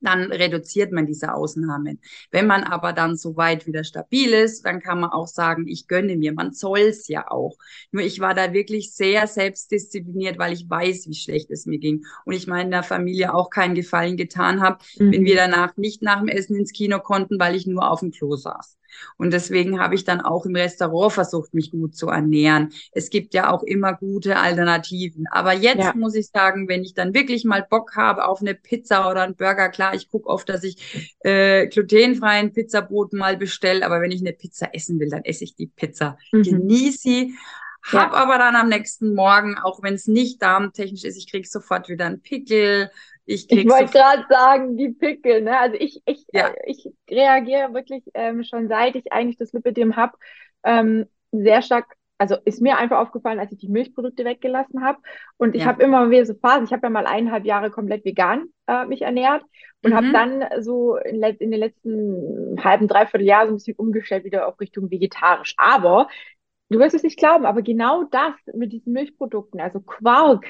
dann reduziert man diese Ausnahmen. Wenn man aber dann so weit wieder stabil ist, dann kann man auch sagen, ich gönne mir. Man soll es ja auch. Nur ich war da wirklich sehr selbstdiszipliniert, weil ich weiß, wie schlecht es mir ging. Und ich meiner Familie auch keinen Gefallen getan habe, mhm. wenn wir danach nicht nach dem Essen ins Kino konnten, weil ich nur auf dem Klo saß. Und deswegen habe ich dann auch im Restaurant versucht, mich gut zu ernähren. Es gibt ja auch immer gute Alternativen. Aber jetzt ja. muss ich sagen, wenn ich dann wirklich mal Bock habe auf eine Pizza oder einen Burger, klar, ich gucke oft, dass ich äh, glutenfreien Pizzabrot mal bestelle. Aber wenn ich eine Pizza essen will, dann esse ich die Pizza. Mhm. Genieße sie. Hab ja. aber dann am nächsten Morgen, auch wenn es nicht darmtechnisch ist, ich krieg sofort wieder einen Pickel, ich, ich wollte gerade sagen, die Pickel, ne? Also ich, ich, ja. äh, ich reagiere wirklich ähm, schon seit ich eigentlich das Lipidem habe, ähm, sehr stark, also ist mir einfach aufgefallen, als ich die Milchprodukte weggelassen habe. Und ich ja. habe immer wieder so Phasen, ich habe ja mal eineinhalb Jahre komplett vegan äh, mich ernährt und mhm. habe dann so in, in, den letzten halben, dreiviertel Jahr so ein bisschen umgestellt wieder auf Richtung vegetarisch. Aber du wirst es nicht glauben, aber genau das mit diesen Milchprodukten, also Quark,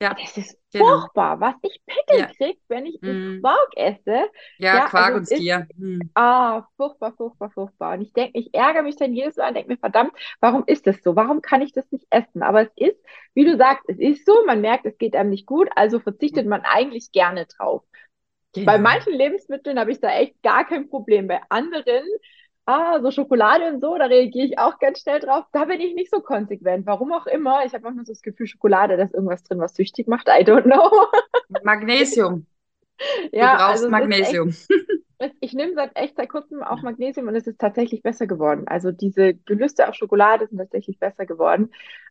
ja. Das ist genau. furchtbar, was ich Pickel ja. krieg, wenn ich mm. Quark esse. Ja, ja Quark also und Stier. Hm. Ah, furchtbar, furchtbar, furchtbar. Und ich denke, ich ärgere mich dann jedes Mal und denke mir, verdammt, warum ist das so? Warum kann ich das nicht essen? Aber es ist, wie du sagst, es ist so, man merkt, es geht einem nicht gut, also verzichtet man eigentlich gerne drauf. Genau. Bei manchen Lebensmitteln habe ich da echt gar kein Problem. Bei anderen ah, so Schokolade und so, da reagiere ich auch ganz schnell drauf. Da bin ich nicht so konsequent. Warum auch immer. Ich habe manchmal so das Gefühl, Schokolade, da ist irgendwas drin, was süchtig macht. I don't know. Magnesium. ja, du brauchst also Magnesium. Echt, ich nehme seit echt seit kurzem auch Magnesium und es ist tatsächlich besser geworden. Also diese Gelüste auf Schokolade sind tatsächlich besser geworden.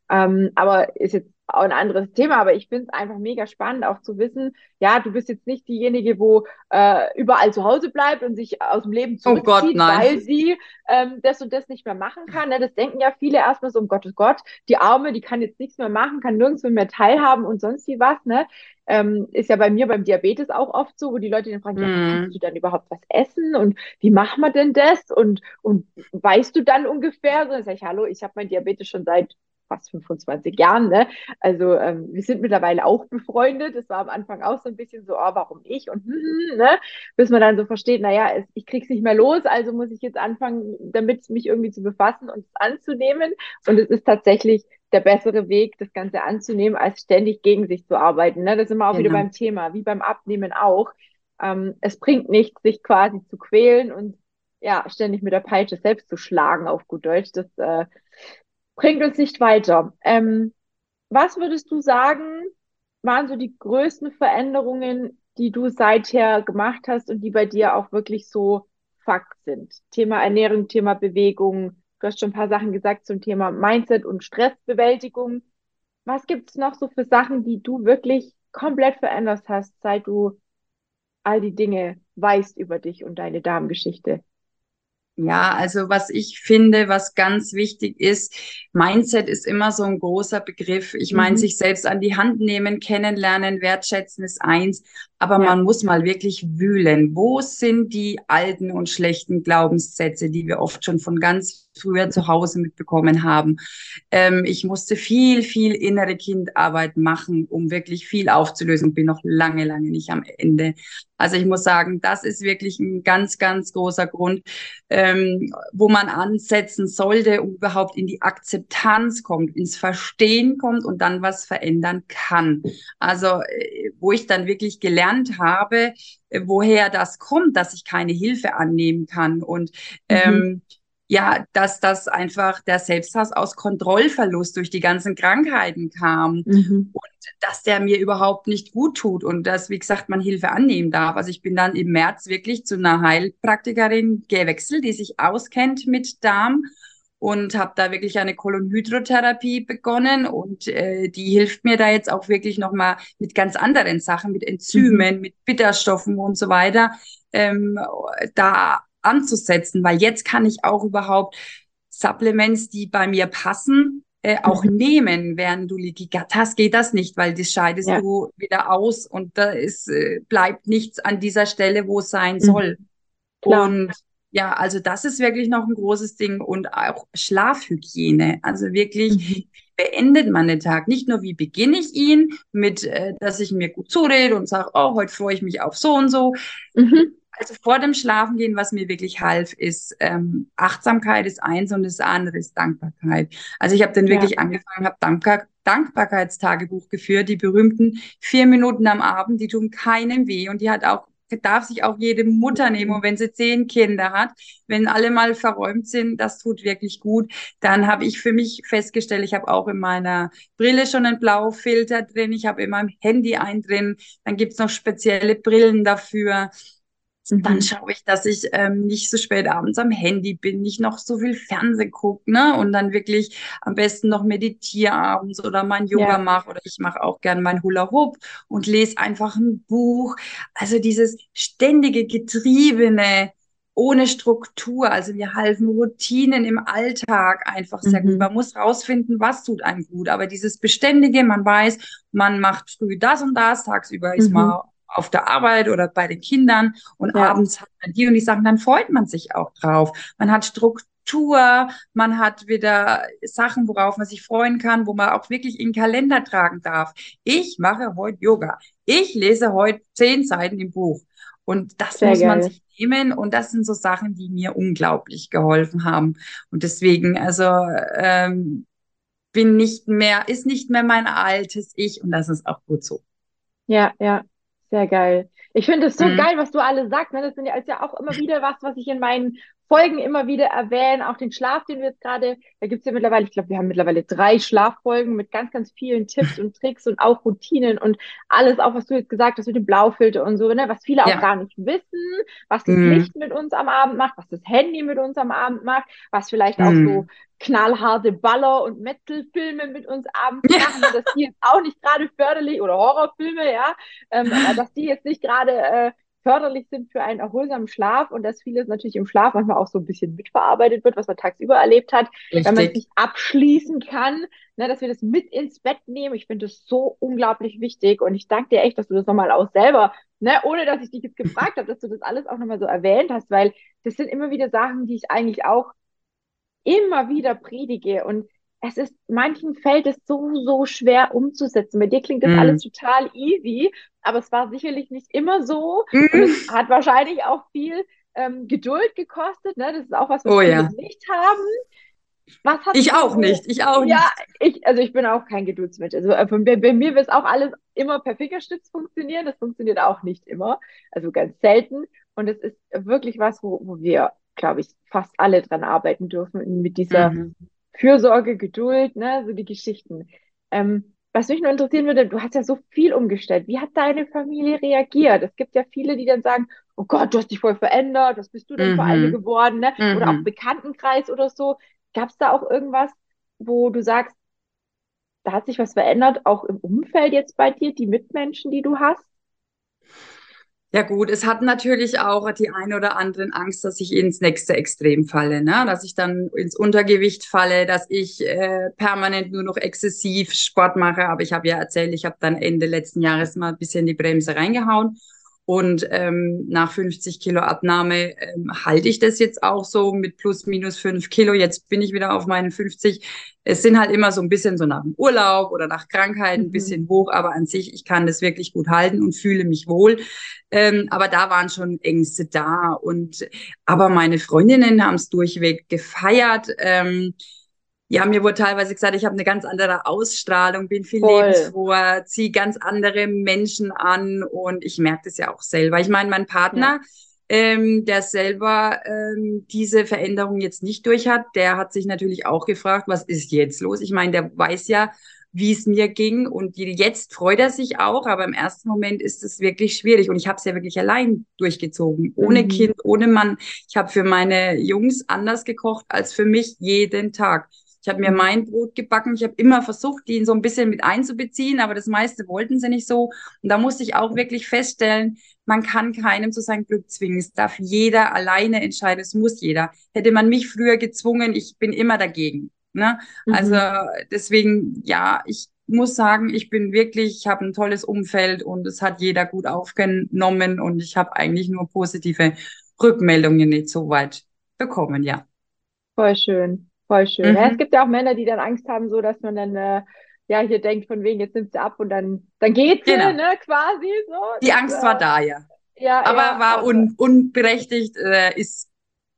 Ähm, aber ist jetzt auch ein anderes Thema, aber ich finde es einfach mega spannend, auch zu wissen, ja, du bist jetzt nicht diejenige, wo äh, überall zu Hause bleibt und sich aus dem Leben zurückzieht, oh Gott, weil sie ähm, das und das nicht mehr machen kann. Ne? Das denken ja viele erstmal so, um Gottes Gott, die Arme, die kann jetzt nichts mehr machen, kann nirgendwo mehr teilhaben und sonst wie was. Ne? Ähm, ist ja bei mir beim Diabetes auch oft so, wo die Leute dann fragen, mm. ja, mhm. kannst du dann überhaupt was essen und wie machen wir denn das und, und weißt du dann ungefähr? So, dann sage ich, hallo, ich habe mein Diabetes schon seit fast 25 Jahren. Ne? Also ähm, wir sind mittlerweile auch befreundet. Es war am Anfang auch so ein bisschen so, oh, warum ich und hm, hm, hm, ne? bis man dann so versteht, naja, es, ich krieg's nicht mehr los, also muss ich jetzt anfangen, damit mich irgendwie zu befassen und es anzunehmen. Und es ist tatsächlich der bessere Weg, das Ganze anzunehmen, als ständig gegen sich zu arbeiten. Ne? Das sind wir auch genau. wieder beim Thema, wie beim Abnehmen auch. Ähm, es bringt nichts, sich quasi zu quälen und ja, ständig mit der Peitsche selbst zu schlagen, auf gut Deutsch. Das äh, bringt uns nicht weiter. Ähm, was würdest du sagen, waren so die größten Veränderungen, die du seither gemacht hast und die bei dir auch wirklich so Fakt sind? Thema Ernährung, Thema Bewegung. Du hast schon ein paar Sachen gesagt zum Thema Mindset und Stressbewältigung. Was gibt es noch so für Sachen, die du wirklich komplett verändert hast, seit du all die Dinge weißt über dich und deine Darmgeschichte? Ja, also was ich finde, was ganz wichtig ist, Mindset ist immer so ein großer Begriff. Ich meine, mhm. sich selbst an die Hand nehmen, kennenlernen, wertschätzen ist eins, aber ja. man muss mal wirklich wühlen. Wo sind die alten und schlechten Glaubenssätze, die wir oft schon von ganz früher zu Hause mitbekommen haben? Ähm, ich musste viel, viel innere Kindarbeit machen, um wirklich viel aufzulösen. Bin noch lange, lange nicht am Ende. Also ich muss sagen, das ist wirklich ein ganz, ganz großer Grund, ähm, wo man ansetzen sollte, um überhaupt in die Akzeptanz kommt, ins Verstehen kommt und dann was verändern kann. Also äh, wo ich dann wirklich gelernt habe, äh, woher das kommt, dass ich keine Hilfe annehmen kann und mhm. ähm, ja, dass das einfach der Selbsthass aus Kontrollverlust durch die ganzen Krankheiten kam mhm. und dass der mir überhaupt nicht gut tut und dass, wie gesagt, man Hilfe annehmen darf. Also ich bin dann im März wirklich zu einer Heilpraktikerin gewechselt, die sich auskennt mit Darm und habe da wirklich eine Kolonhydrotherapie begonnen und äh, die hilft mir da jetzt auch wirklich nochmal mit ganz anderen Sachen, mit Enzymen, mhm. mit Bitterstoffen und so weiter, ähm, da anzusetzen, weil jetzt kann ich auch überhaupt Supplements, die bei mir passen, äh, auch mhm. nehmen, während du Gut hast, geht das nicht, weil das scheidest ja. du wieder aus und da ist, äh, bleibt nichts an dieser Stelle, wo es sein mhm. soll. Klar. Und ja, also das ist wirklich noch ein großes Ding und auch Schlafhygiene. Also wirklich, mhm. wie beendet man den Tag? Nicht nur, wie beginne ich ihn mit, äh, dass ich mir gut zurede und sage, oh, heute freue ich mich auf so und so. Mhm. Also vor dem Schlafengehen, was mir wirklich half, ist ähm, Achtsamkeit ist eins und das andere ist Dankbarkeit. Also ich habe dann wirklich ja. angefangen, habe Dankbar Dankbarkeitstagebuch geführt, die berühmten vier Minuten am Abend, die tun keinem weh und die hat auch darf sich auch jede Mutter nehmen. Und wenn sie zehn Kinder hat, wenn alle mal verräumt sind, das tut wirklich gut. Dann habe ich für mich festgestellt, ich habe auch in meiner Brille schon einen Blaufilter drin, ich habe in meinem Handy einen drin, dann gibt's noch spezielle Brillen dafür. Dann mhm. schaue ich, dass ich ähm, nicht so spät abends am Handy bin, nicht noch so viel Fernsehen gucke, ne? Und dann wirklich am besten noch meditiere abends oder mein Yoga ja. mache oder ich mache auch gern mein Hula Hoop und lese einfach ein Buch. Also dieses ständige Getriebene, ohne Struktur. Also wir halten Routinen im Alltag einfach sehr mhm. gut. Man muss rausfinden, was tut einem gut. Aber dieses Beständige, man weiß, man macht früh das und das, tagsüber ist mhm. Auf der Arbeit oder bei den Kindern und ja. abends hat man die und die Sachen, dann freut man sich auch drauf. Man hat Struktur, man hat wieder Sachen, worauf man sich freuen kann, wo man auch wirklich in den Kalender tragen darf. Ich mache heute Yoga. Ich lese heute zehn Seiten im Buch. Und das Sehr muss geil. man sich nehmen. Und das sind so Sachen, die mir unglaublich geholfen haben. Und deswegen, also ähm, bin nicht mehr, ist nicht mehr mein altes Ich und das ist auch gut so. Ja, ja, sehr geil. Ich finde es so mhm. geil, was du alle sagst. Ne? Das sind ja, ist ja auch immer wieder was, was ich in meinen Folgen immer wieder erwähnen. Auch den Schlaf, den wir jetzt gerade, da gibt's ja mittlerweile, ich glaube, wir haben mittlerweile drei Schlaffolgen mit ganz, ganz vielen Tipps und Tricks und auch Routinen und alles, auch was du jetzt gesagt hast mit dem Blaufilter und so, ne? was viele ja. auch gar nicht wissen, was das mhm. Licht mit uns am Abend macht, was das Handy mit uns am Abend macht, was vielleicht mhm. auch so knallharte Baller- und Metal-Filme mit uns abends machen, dass die jetzt auch nicht gerade förderlich oder Horrorfilme, ja, ähm, dass die jetzt nicht gerade äh, förderlich sind für einen erholsamen Schlaf und dass vieles natürlich im Schlaf manchmal auch so ein bisschen mitverarbeitet wird, was man tagsüber erlebt hat, Richtig. wenn man es nicht abschließen kann, ne, dass wir das mit ins Bett nehmen. Ich finde das so unglaublich wichtig und ich danke dir echt, dass du das nochmal auch selber, ne, ohne dass ich dich jetzt gefragt habe, dass du das alles auch nochmal so erwähnt hast, weil das sind immer wieder Sachen, die ich eigentlich auch immer wieder predige und es ist, manchen fällt es so, so schwer umzusetzen. Bei dir klingt das mm. alles total easy, aber es war sicherlich nicht immer so. Mm. Es hat wahrscheinlich auch viel ähm, Geduld gekostet. Ne? Das ist auch was, was oh, wir ja. nicht haben. Was hast ich auch so? nicht, ich auch nicht. Ja, ich, also ich bin auch kein Geduldsmensch. Also äh, bei, bei mir wird es auch alles immer per Fingerstütz funktionieren. Das funktioniert auch nicht immer, also ganz selten. Und es ist wirklich was, wo, wo wir glaube ich, fast alle dran arbeiten dürfen mit dieser mhm. Fürsorge, Geduld, ne, so die Geschichten. Ähm, was mich nur interessieren würde, du hast ja so viel umgestellt. Wie hat deine Familie reagiert? Es gibt ja viele, die dann sagen, oh Gott, du hast dich voll verändert, was bist du denn mhm. für eine geworden, ne? Mhm. Oder auch Bekanntenkreis oder so. Gab es da auch irgendwas, wo du sagst, da hat sich was verändert, auch im Umfeld jetzt bei dir, die Mitmenschen, die du hast? Ja gut, es hat natürlich auch die ein oder anderen Angst, dass ich ins nächste Extrem falle, ne? dass ich dann ins Untergewicht falle, dass ich äh, permanent nur noch exzessiv Sport mache. Aber ich habe ja erzählt, ich habe dann Ende letzten Jahres mal ein bisschen die Bremse reingehauen und ähm, nach 50 Kilo Abnahme ähm, halte ich das jetzt auch so mit plus minus fünf Kilo. Jetzt bin ich wieder auf meinen 50. Es sind halt immer so ein bisschen so nach dem Urlaub oder nach Krankheit ein mhm. bisschen hoch, aber an sich, ich kann das wirklich gut halten und fühle mich wohl. Ähm, aber da waren schon Ängste da. Und aber meine Freundinnen haben es durchweg gefeiert. Ähm, ja, mir wurde teilweise gesagt, ich habe eine ganz andere Ausstrahlung, bin viel Voll. lebensfroher, ziehe ganz andere Menschen an und ich merke das ja auch selber. Ich meine, mein Partner, ja. ähm, der selber ähm, diese Veränderung jetzt nicht durch hat, der hat sich natürlich auch gefragt, was ist jetzt los? Ich meine, der weiß ja, wie es mir ging und jetzt freut er sich auch, aber im ersten Moment ist es wirklich schwierig und ich habe es ja wirklich allein durchgezogen, ohne mhm. Kind, ohne Mann. Ich habe für meine Jungs anders gekocht als für mich jeden Tag. Ich habe mir mein Brot gebacken. Ich habe immer versucht, die so ein bisschen mit einzubeziehen, aber das meiste wollten sie nicht so. Und da musste ich auch wirklich feststellen, man kann keinem zu seinem Glück zwingen. Es darf jeder alleine entscheiden. Es muss jeder. Hätte man mich früher gezwungen, ich bin immer dagegen. Ne? Mhm. Also deswegen, ja, ich muss sagen, ich bin wirklich, ich habe ein tolles Umfeld und es hat jeder gut aufgenommen und ich habe eigentlich nur positive Rückmeldungen nicht so weit bekommen, ja. Voll schön. Voll schön. Mhm. Ja, es gibt ja auch Männer, die dann Angst haben, so dass man dann äh, ja hier denkt, von wegen, jetzt nimmt sie ab und dann, dann geht sie, genau. ne, quasi so. Die das, Angst war äh, da, ja. Ja, aber ja, war un, unberechtigt, äh, ist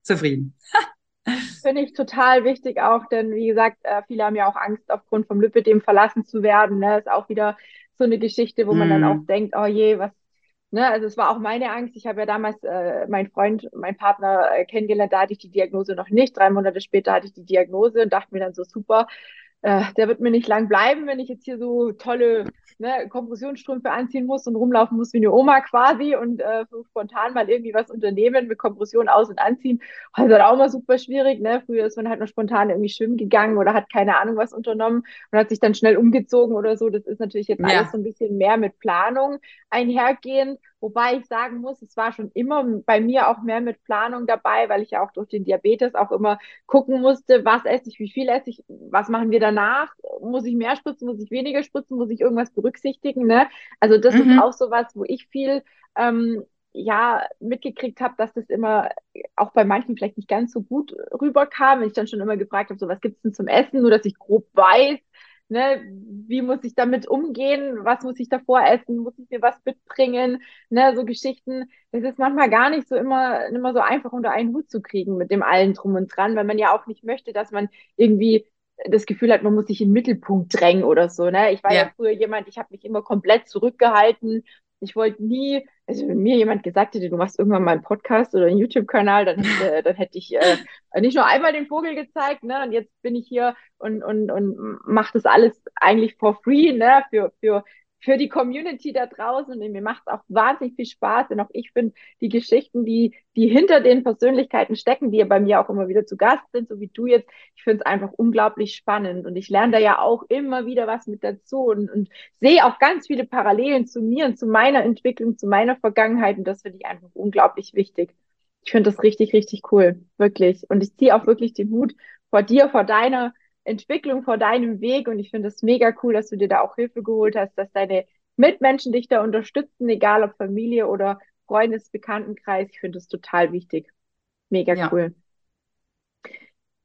zufrieden. Finde ich total wichtig auch, denn wie gesagt, äh, viele haben ja auch Angst, aufgrund vom Lipidem verlassen zu werden. Ne? Ist auch wieder so eine Geschichte, wo man mm. dann mhm. auch denkt, oh je, was Ne, also es war auch meine Angst. Ich habe ja damals äh, meinen Freund, meinen Partner äh, kennengelernt, da hatte ich die Diagnose noch nicht. Drei Monate später hatte ich die Diagnose und dachte mir dann so, super, äh, der wird mir nicht lang bleiben, wenn ich jetzt hier so tolle ne, Kompressionsstrümpfe anziehen muss und rumlaufen muss wie eine Oma quasi und äh, so spontan mal irgendwie was unternehmen mit Kompression aus- und anziehen. Also auch mal super schwierig. Ne? Früher ist man halt noch spontan irgendwie schwimmen gegangen oder hat keine Ahnung was unternommen und hat sich dann schnell umgezogen oder so. Das ist natürlich jetzt ja. alles so ein bisschen mehr mit Planung einhergehend. Wobei ich sagen muss, es war schon immer bei mir auch mehr mit Planung dabei, weil ich ja auch durch den Diabetes auch immer gucken musste, was esse ich, wie viel esse ich, was machen wir danach, muss ich mehr spritzen, muss ich weniger spritzen, muss ich irgendwas berücksichtigen. Ne? Also das mhm. ist auch so was, wo ich viel ähm, ja mitgekriegt habe, dass das immer auch bei manchen vielleicht nicht ganz so gut rüberkam. Ich dann schon immer gefragt habe, so was gibt's denn zum Essen, nur dass ich grob weiß, Ne, wie muss ich damit umgehen? Was muss ich davor essen? Muss ich mir was mitbringen? Ne, so Geschichten. Das ist manchmal gar nicht so immer, immer so einfach unter einen Hut zu kriegen mit dem allen drum und dran, weil man ja auch nicht möchte, dass man irgendwie das Gefühl hat, man muss sich in den Mittelpunkt drängen oder so. Ne? Ich war ja, ja früher jemand, ich habe mich immer komplett zurückgehalten ich wollte nie, also wenn mir jemand gesagt hätte, du machst irgendwann mal einen Podcast oder einen YouTube-Kanal, dann, äh, dann hätte ich äh, nicht nur einmal den Vogel gezeigt, ne? Und jetzt bin ich hier und, und, und mache das alles eigentlich for free, ne? Für, für für die Community da draußen und mir macht es auch wahnsinnig viel Spaß. Und auch ich finde die Geschichten, die, die hinter den Persönlichkeiten stecken, die ja bei mir auch immer wieder zu Gast sind, so wie du jetzt, ich finde es einfach unglaublich spannend. Und ich lerne da ja auch immer wieder was mit dazu und, und sehe auch ganz viele Parallelen zu mir und zu meiner Entwicklung, zu meiner Vergangenheit. Und das finde ich einfach unglaublich wichtig. Ich finde das richtig, richtig cool. Wirklich. Und ich ziehe auch wirklich den Hut vor dir, vor deiner Entwicklung vor deinem Weg und ich finde es mega cool, dass du dir da auch Hilfe geholt hast, dass deine Mitmenschen dich da unterstützen, egal ob Familie oder Freundes, Bekanntenkreis. Ich finde es total wichtig. Mega ja. cool.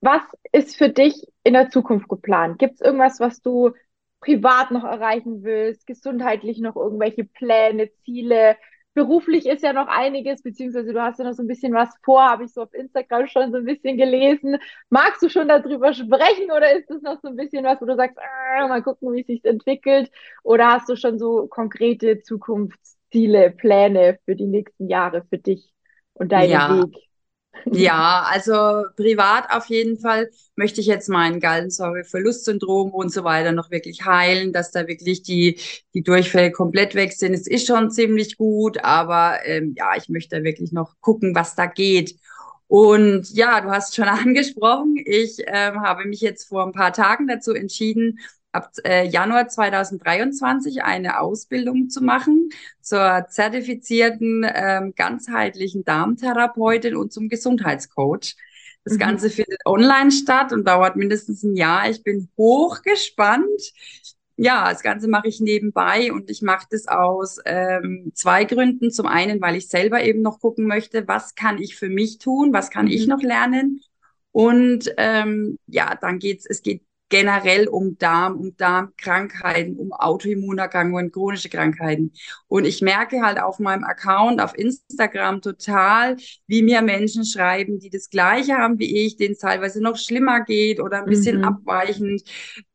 Was ist für dich in der Zukunft geplant? Gibt es irgendwas, was du privat noch erreichen willst, gesundheitlich noch irgendwelche Pläne, Ziele, beruflich ist ja noch einiges, beziehungsweise du hast ja noch so ein bisschen was vor, habe ich so auf Instagram schon so ein bisschen gelesen. Magst du schon darüber sprechen oder ist das noch so ein bisschen was, wo du sagst, ah, mal gucken, wie es sich entwickelt? Oder hast du schon so konkrete Zukunftsziele, Pläne für die nächsten Jahre für dich und deinen ja. Weg? Ja, also privat auf jeden Fall möchte ich jetzt mein Gallensäureverlustsyndrom und so weiter noch wirklich heilen, dass da wirklich die, die Durchfälle komplett weg sind. Es ist schon ziemlich gut, aber ähm, ja, ich möchte da wirklich noch gucken, was da geht. Und ja, du hast schon angesprochen, ich ähm, habe mich jetzt vor ein paar Tagen dazu entschieden, ab äh, Januar 2023 eine Ausbildung zu machen zur zertifizierten ähm, ganzheitlichen Darmtherapeutin und zum Gesundheitscoach. Das mhm. Ganze findet online statt und dauert mindestens ein Jahr. Ich bin hochgespannt. Ja, das Ganze mache ich nebenbei und ich mache das aus ähm, zwei Gründen. Zum einen, weil ich selber eben noch gucken möchte, was kann ich für mich tun, was kann mhm. ich noch lernen. Und ähm, ja, dann geht's, es geht generell um Darm, um Darmkrankheiten, um Autoimmunerkrankungen, chronische Krankheiten. Und ich merke halt auf meinem Account auf Instagram total, wie mir Menschen schreiben, die das Gleiche haben wie ich, denen es teilweise noch schlimmer geht oder ein bisschen mhm. abweichend.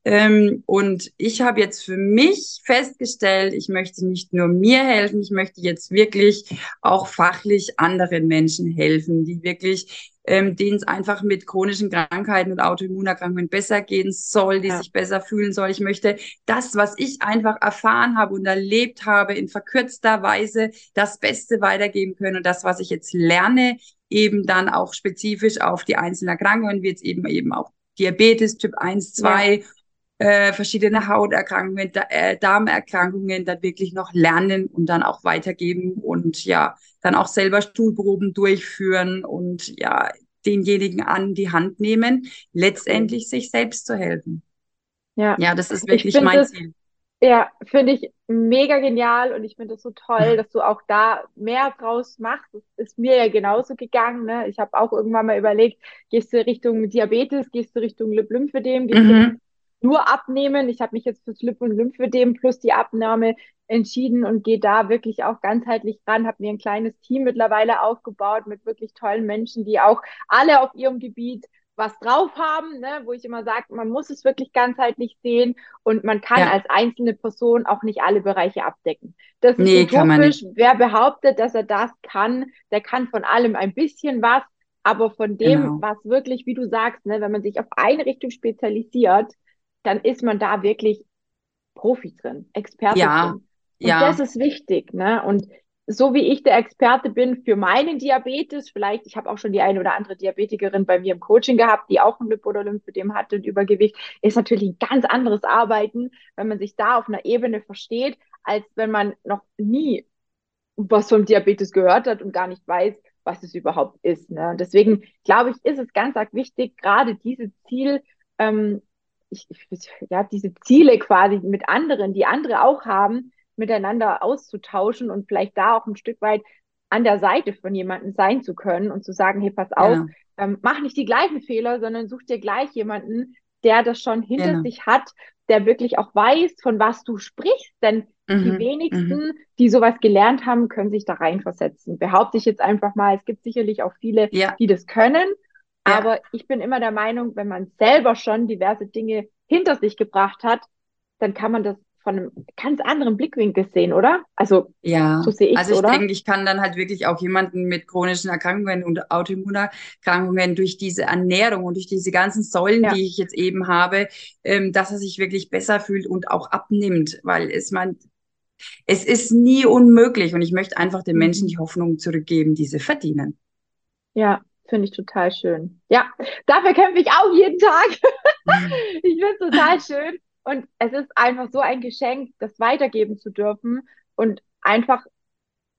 Ähm, und ich habe jetzt für mich festgestellt, ich möchte nicht nur mir helfen, ich möchte jetzt wirklich auch fachlich anderen Menschen helfen, die wirklich ähm, denen es einfach mit chronischen Krankheiten und Autoimmunerkrankungen besser gehen soll, die ja. sich besser fühlen soll. Ich möchte das, was ich einfach erfahren habe und erlebt habe, in verkürzter Weise das Beste weitergeben können und das, was ich jetzt lerne, eben dann auch spezifisch auf die einzelnen Erkrankungen, wie jetzt eben eben auch Diabetes Typ 1, 2 ja äh, verschiedene Hauterkrankungen, da, äh, Darmerkrankungen dann wirklich noch lernen und dann auch weitergeben und ja, dann auch selber Stuhlproben durchführen und ja, denjenigen an die Hand nehmen, letztendlich sich selbst zu helfen. Ja, ja das ist wirklich mein das, Ziel. Ja, finde ich mega genial und ich finde es so toll, dass du auch da mehr draus machst. Das ist mir ja genauso gegangen. Ne? Ich habe auch irgendwann mal überlegt, gehst du Richtung Diabetes, gehst du Richtung Lymphödem, gehst mhm. Nur abnehmen. Ich habe mich jetzt fürs Lip- und Lymphödem plus die Abnahme entschieden und gehe da wirklich auch ganzheitlich ran. Habe mir ein kleines Team mittlerweile aufgebaut mit wirklich tollen Menschen, die auch alle auf ihrem Gebiet was drauf haben, ne? wo ich immer sage, man muss es wirklich ganzheitlich sehen und man kann ja. als einzelne Person auch nicht alle Bereiche abdecken. Das ist nee, utopisch. Wer behauptet, dass er das kann, der kann von allem ein bisschen was, aber von dem, genau. was wirklich, wie du sagst, ne, wenn man sich auf eine Richtung spezialisiert, dann ist man da wirklich Profi drin, Experte ja. drin. Und ja. das ist wichtig, ne? Und so wie ich der Experte bin für meinen Diabetes, vielleicht, ich habe auch schon die eine oder andere Diabetikerin bei mir im Coaching gehabt, die auch ein Lipodolymphödem hatte und Übergewicht, ist natürlich ein ganz anderes Arbeiten, wenn man sich da auf einer Ebene versteht, als wenn man noch nie was vom Diabetes gehört hat und gar nicht weiß, was es überhaupt ist. Ne? deswegen glaube ich, ist es ganz arg wichtig, gerade diese Ziel, ähm, ich, ich, ja, diese Ziele quasi mit anderen, die andere auch haben, miteinander auszutauschen und vielleicht da auch ein Stück weit an der Seite von jemandem sein zu können und zu sagen, hey, pass auf, ja. ähm, mach nicht die gleichen Fehler, sondern such dir gleich jemanden, der das schon hinter genau. sich hat, der wirklich auch weiß, von was du sprichst. Denn mhm. die wenigsten, mhm. die sowas gelernt haben, können sich da reinversetzen. Behaupte ich jetzt einfach mal, es gibt sicherlich auch viele, ja. die das können. Ja. Aber ich bin immer der Meinung, wenn man selber schon diverse Dinge hinter sich gebracht hat, dann kann man das von einem ganz anderen Blickwinkel sehen, oder? Also, ja, so sehe ich Also, ich oder? denke, ich kann dann halt wirklich auch jemanden mit chronischen Erkrankungen und Autoimmunerkrankungen durch diese Ernährung und durch diese ganzen Säulen, ja. die ich jetzt eben habe, ähm, dass er sich wirklich besser fühlt und auch abnimmt, weil es man, es ist nie unmöglich und ich möchte einfach den Menschen mhm. die Hoffnung zurückgeben, die sie verdienen. Ja, finde ich total schön. Ja, dafür kämpfe ich auch jeden Tag. ich finde es total schön. Und es ist einfach so ein Geschenk, das weitergeben zu dürfen und einfach,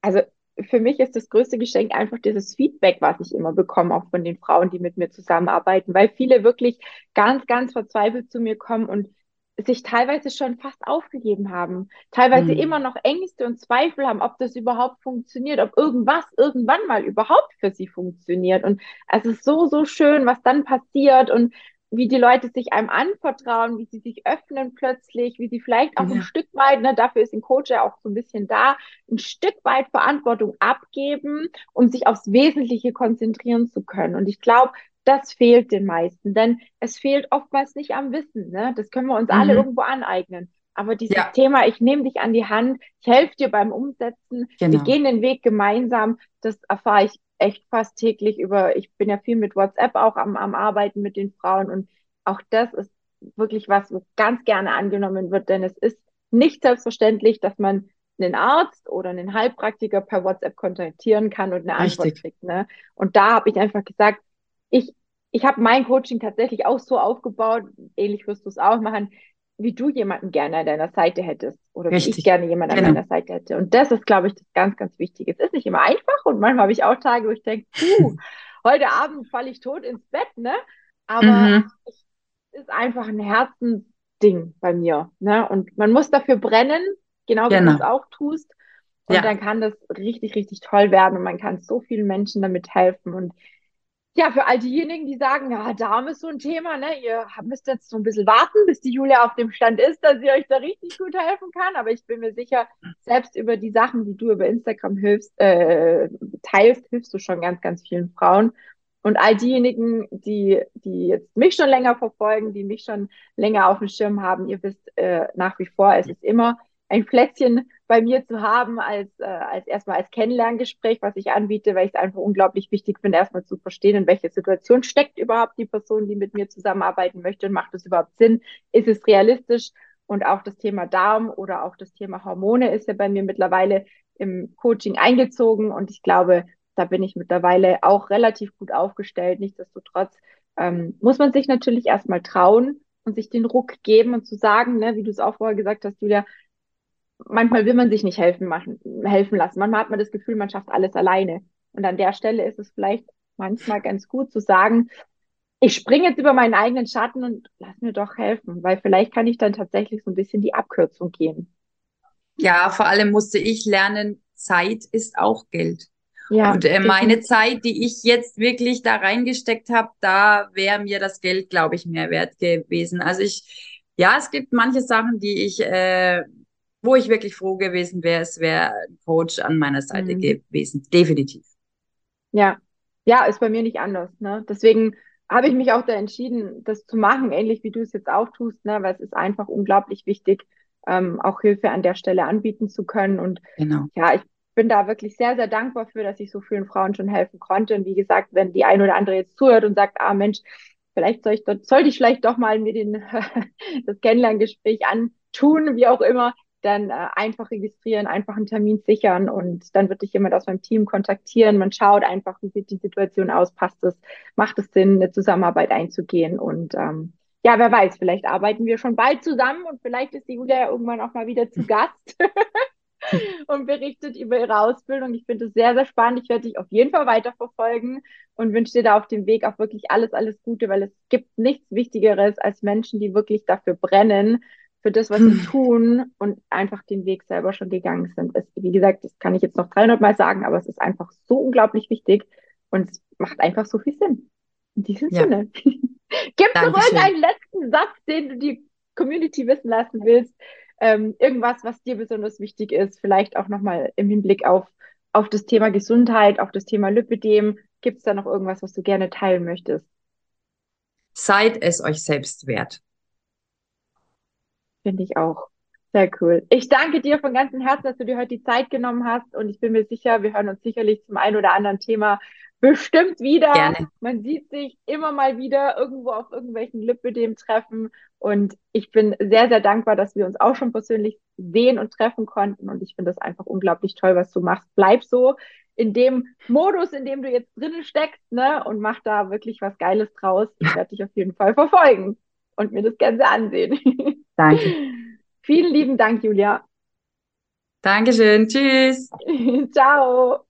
also für mich ist das größte Geschenk einfach dieses Feedback, was ich immer bekomme, auch von den Frauen, die mit mir zusammenarbeiten, weil viele wirklich ganz, ganz verzweifelt zu mir kommen und sich teilweise schon fast aufgegeben haben, teilweise mhm. immer noch Ängste und Zweifel haben, ob das überhaupt funktioniert, ob irgendwas irgendwann mal überhaupt für sie funktioniert. Und es ist so, so schön, was dann passiert und wie die Leute sich einem anvertrauen, wie sie sich öffnen plötzlich, wie sie vielleicht auch ja. ein Stück weit, ne, dafür ist ein Coach ja auch so ein bisschen da, ein Stück weit Verantwortung abgeben, um sich aufs Wesentliche konzentrieren zu können. Und ich glaube, das fehlt den meisten, denn es fehlt oftmals nicht am Wissen. Ne? Das können wir uns mhm. alle irgendwo aneignen. Aber dieses ja. Thema, ich nehme dich an die Hand, ich helfe dir beim Umsetzen, genau. wir gehen den Weg gemeinsam, das erfahre ich echt fast täglich über, ich bin ja viel mit WhatsApp auch am, am Arbeiten mit den Frauen und auch das ist wirklich was, was ganz gerne angenommen wird, denn es ist nicht selbstverständlich, dass man einen Arzt oder einen Heilpraktiker per WhatsApp kontaktieren kann und eine Richtig. Antwort kriegt. Ne? Und da habe ich einfach gesagt, ich, ich habe mein Coaching tatsächlich auch so aufgebaut, ähnlich wirst du es auch machen, wie du jemanden gerne an deiner Seite hättest oder Richtig. wie ich gerne jemanden genau. an deiner Seite hätte. Und das ist, glaube ich, das ganz, ganz Wichtige. Es ist nicht immer einfach und manchmal habe ich auch Tage, wo ich denke, puh, heute Abend falle ich tot ins Bett, ne? Aber mhm. es ist einfach ein Herzensding bei mir, ne? Und man muss dafür brennen, genau wie genau. du es auch tust. Und ja. dann kann das richtig, richtig toll werden und man kann so vielen Menschen damit helfen. Und ja, für all diejenigen, die sagen, ja, Darm ist so ein Thema, ne? Ihr müsst jetzt so ein bisschen warten, bis die Julia auf dem Stand ist, dass sie euch da richtig gut helfen kann. Aber ich bin mir sicher, selbst über die Sachen, die du über Instagram hilfst, äh, teilst, hilfst du schon ganz, ganz vielen Frauen. Und all diejenigen, die, die jetzt mich schon länger verfolgen, die mich schon länger auf dem Schirm haben, ihr wisst äh, nach wie vor, es ist immer ein Plätzchen bei mir zu haben als, äh, als erstmal als Kennenlerngespräch, was ich anbiete, weil ich es einfach unglaublich wichtig finde, erstmal zu verstehen, in welcher Situation steckt überhaupt die Person, die mit mir zusammenarbeiten möchte und macht es überhaupt Sinn? Ist es realistisch? Und auch das Thema Darm oder auch das Thema Hormone ist ja bei mir mittlerweile im Coaching eingezogen und ich glaube, da bin ich mittlerweile auch relativ gut aufgestellt. Nichtsdestotrotz ähm, muss man sich natürlich erstmal trauen und sich den Ruck geben und zu sagen, ne, wie du es auch vorher gesagt hast, Julia, manchmal will man sich nicht helfen machen, helfen lassen. Manchmal hat man das Gefühl, man schafft alles alleine. Und an der Stelle ist es vielleicht manchmal ganz gut zu sagen, ich springe jetzt über meinen eigenen Schatten und lass mir doch helfen, weil vielleicht kann ich dann tatsächlich so ein bisschen die Abkürzung gehen. Ja, vor allem musste ich lernen, Zeit ist auch Geld. Ja, und äh, meine Zeit, die ich jetzt wirklich da reingesteckt habe, da wäre mir das Geld, glaube ich, mehr wert gewesen. Also ich, ja, es gibt manche Sachen, die ich äh, wo ich wirklich froh gewesen wäre, es wäre ein Coach an meiner Seite mhm. gewesen. Definitiv. Ja. Ja, ist bei mir nicht anders. Ne? Deswegen habe ich mich auch da entschieden, das zu machen, ähnlich wie du es jetzt auch tust, ne? weil es ist einfach unglaublich wichtig, ähm, auch Hilfe an der Stelle anbieten zu können. Und genau. ja, ich bin da wirklich sehr, sehr dankbar für, dass ich so vielen Frauen schon helfen konnte. Und wie gesagt, wenn die eine oder andere jetzt zuhört und sagt, ah Mensch, vielleicht soll ich, sollte ich vielleicht doch mal mir den, das Kennenlerngespräch antun, wie auch immer, dann äh, einfach registrieren, einfach einen Termin sichern und dann wird dich jemand aus meinem Team kontaktieren. Man schaut einfach, wie sieht die Situation aus, passt es, macht es Sinn, eine Zusammenarbeit einzugehen und ähm, ja, wer weiß, vielleicht arbeiten wir schon bald zusammen und vielleicht ist die Julia ja irgendwann auch mal wieder zu Gast und berichtet über ihre Ausbildung. Ich finde es sehr, sehr spannend. Ich werde dich auf jeden Fall weiterverfolgen und wünsche dir da auf dem Weg auch wirklich alles, alles Gute, weil es gibt nichts Wichtigeres als Menschen, die wirklich dafür brennen, für das, was sie hm. tun und einfach den Weg selber schon gegangen sind. Es, wie gesagt, das kann ich jetzt noch 300 Mal sagen, aber es ist einfach so unglaublich wichtig und es macht einfach so viel Sinn. In diesem ja. Sinne. Gibt es noch irgendeinen letzten Satz, den du die Community wissen lassen willst? Ähm, irgendwas, was dir besonders wichtig ist, vielleicht auch nochmal im Hinblick auf, auf das Thema Gesundheit, auf das Thema Lipidem. Gibt es da noch irgendwas, was du gerne teilen möchtest? Seid es euch selbst wert. Finde ich auch. Sehr cool. Ich danke dir von ganzem Herzen, dass du dir heute die Zeit genommen hast und ich bin mir sicher, wir hören uns sicherlich zum einen oder anderen Thema bestimmt wieder. Gerne. Man sieht sich immer mal wieder irgendwo auf irgendwelchen Lipödem-Treffen und ich bin sehr, sehr dankbar, dass wir uns auch schon persönlich sehen und treffen konnten und ich finde das einfach unglaublich toll, was du machst. Bleib so in dem Modus, in dem du jetzt drinnen steckst, ne, und mach da wirklich was Geiles draus. Ich werde dich auf jeden Fall verfolgen und mir das Ganze ansehen. Danke. Vielen lieben Dank, Julia. Dankeschön. Tschüss. Ciao.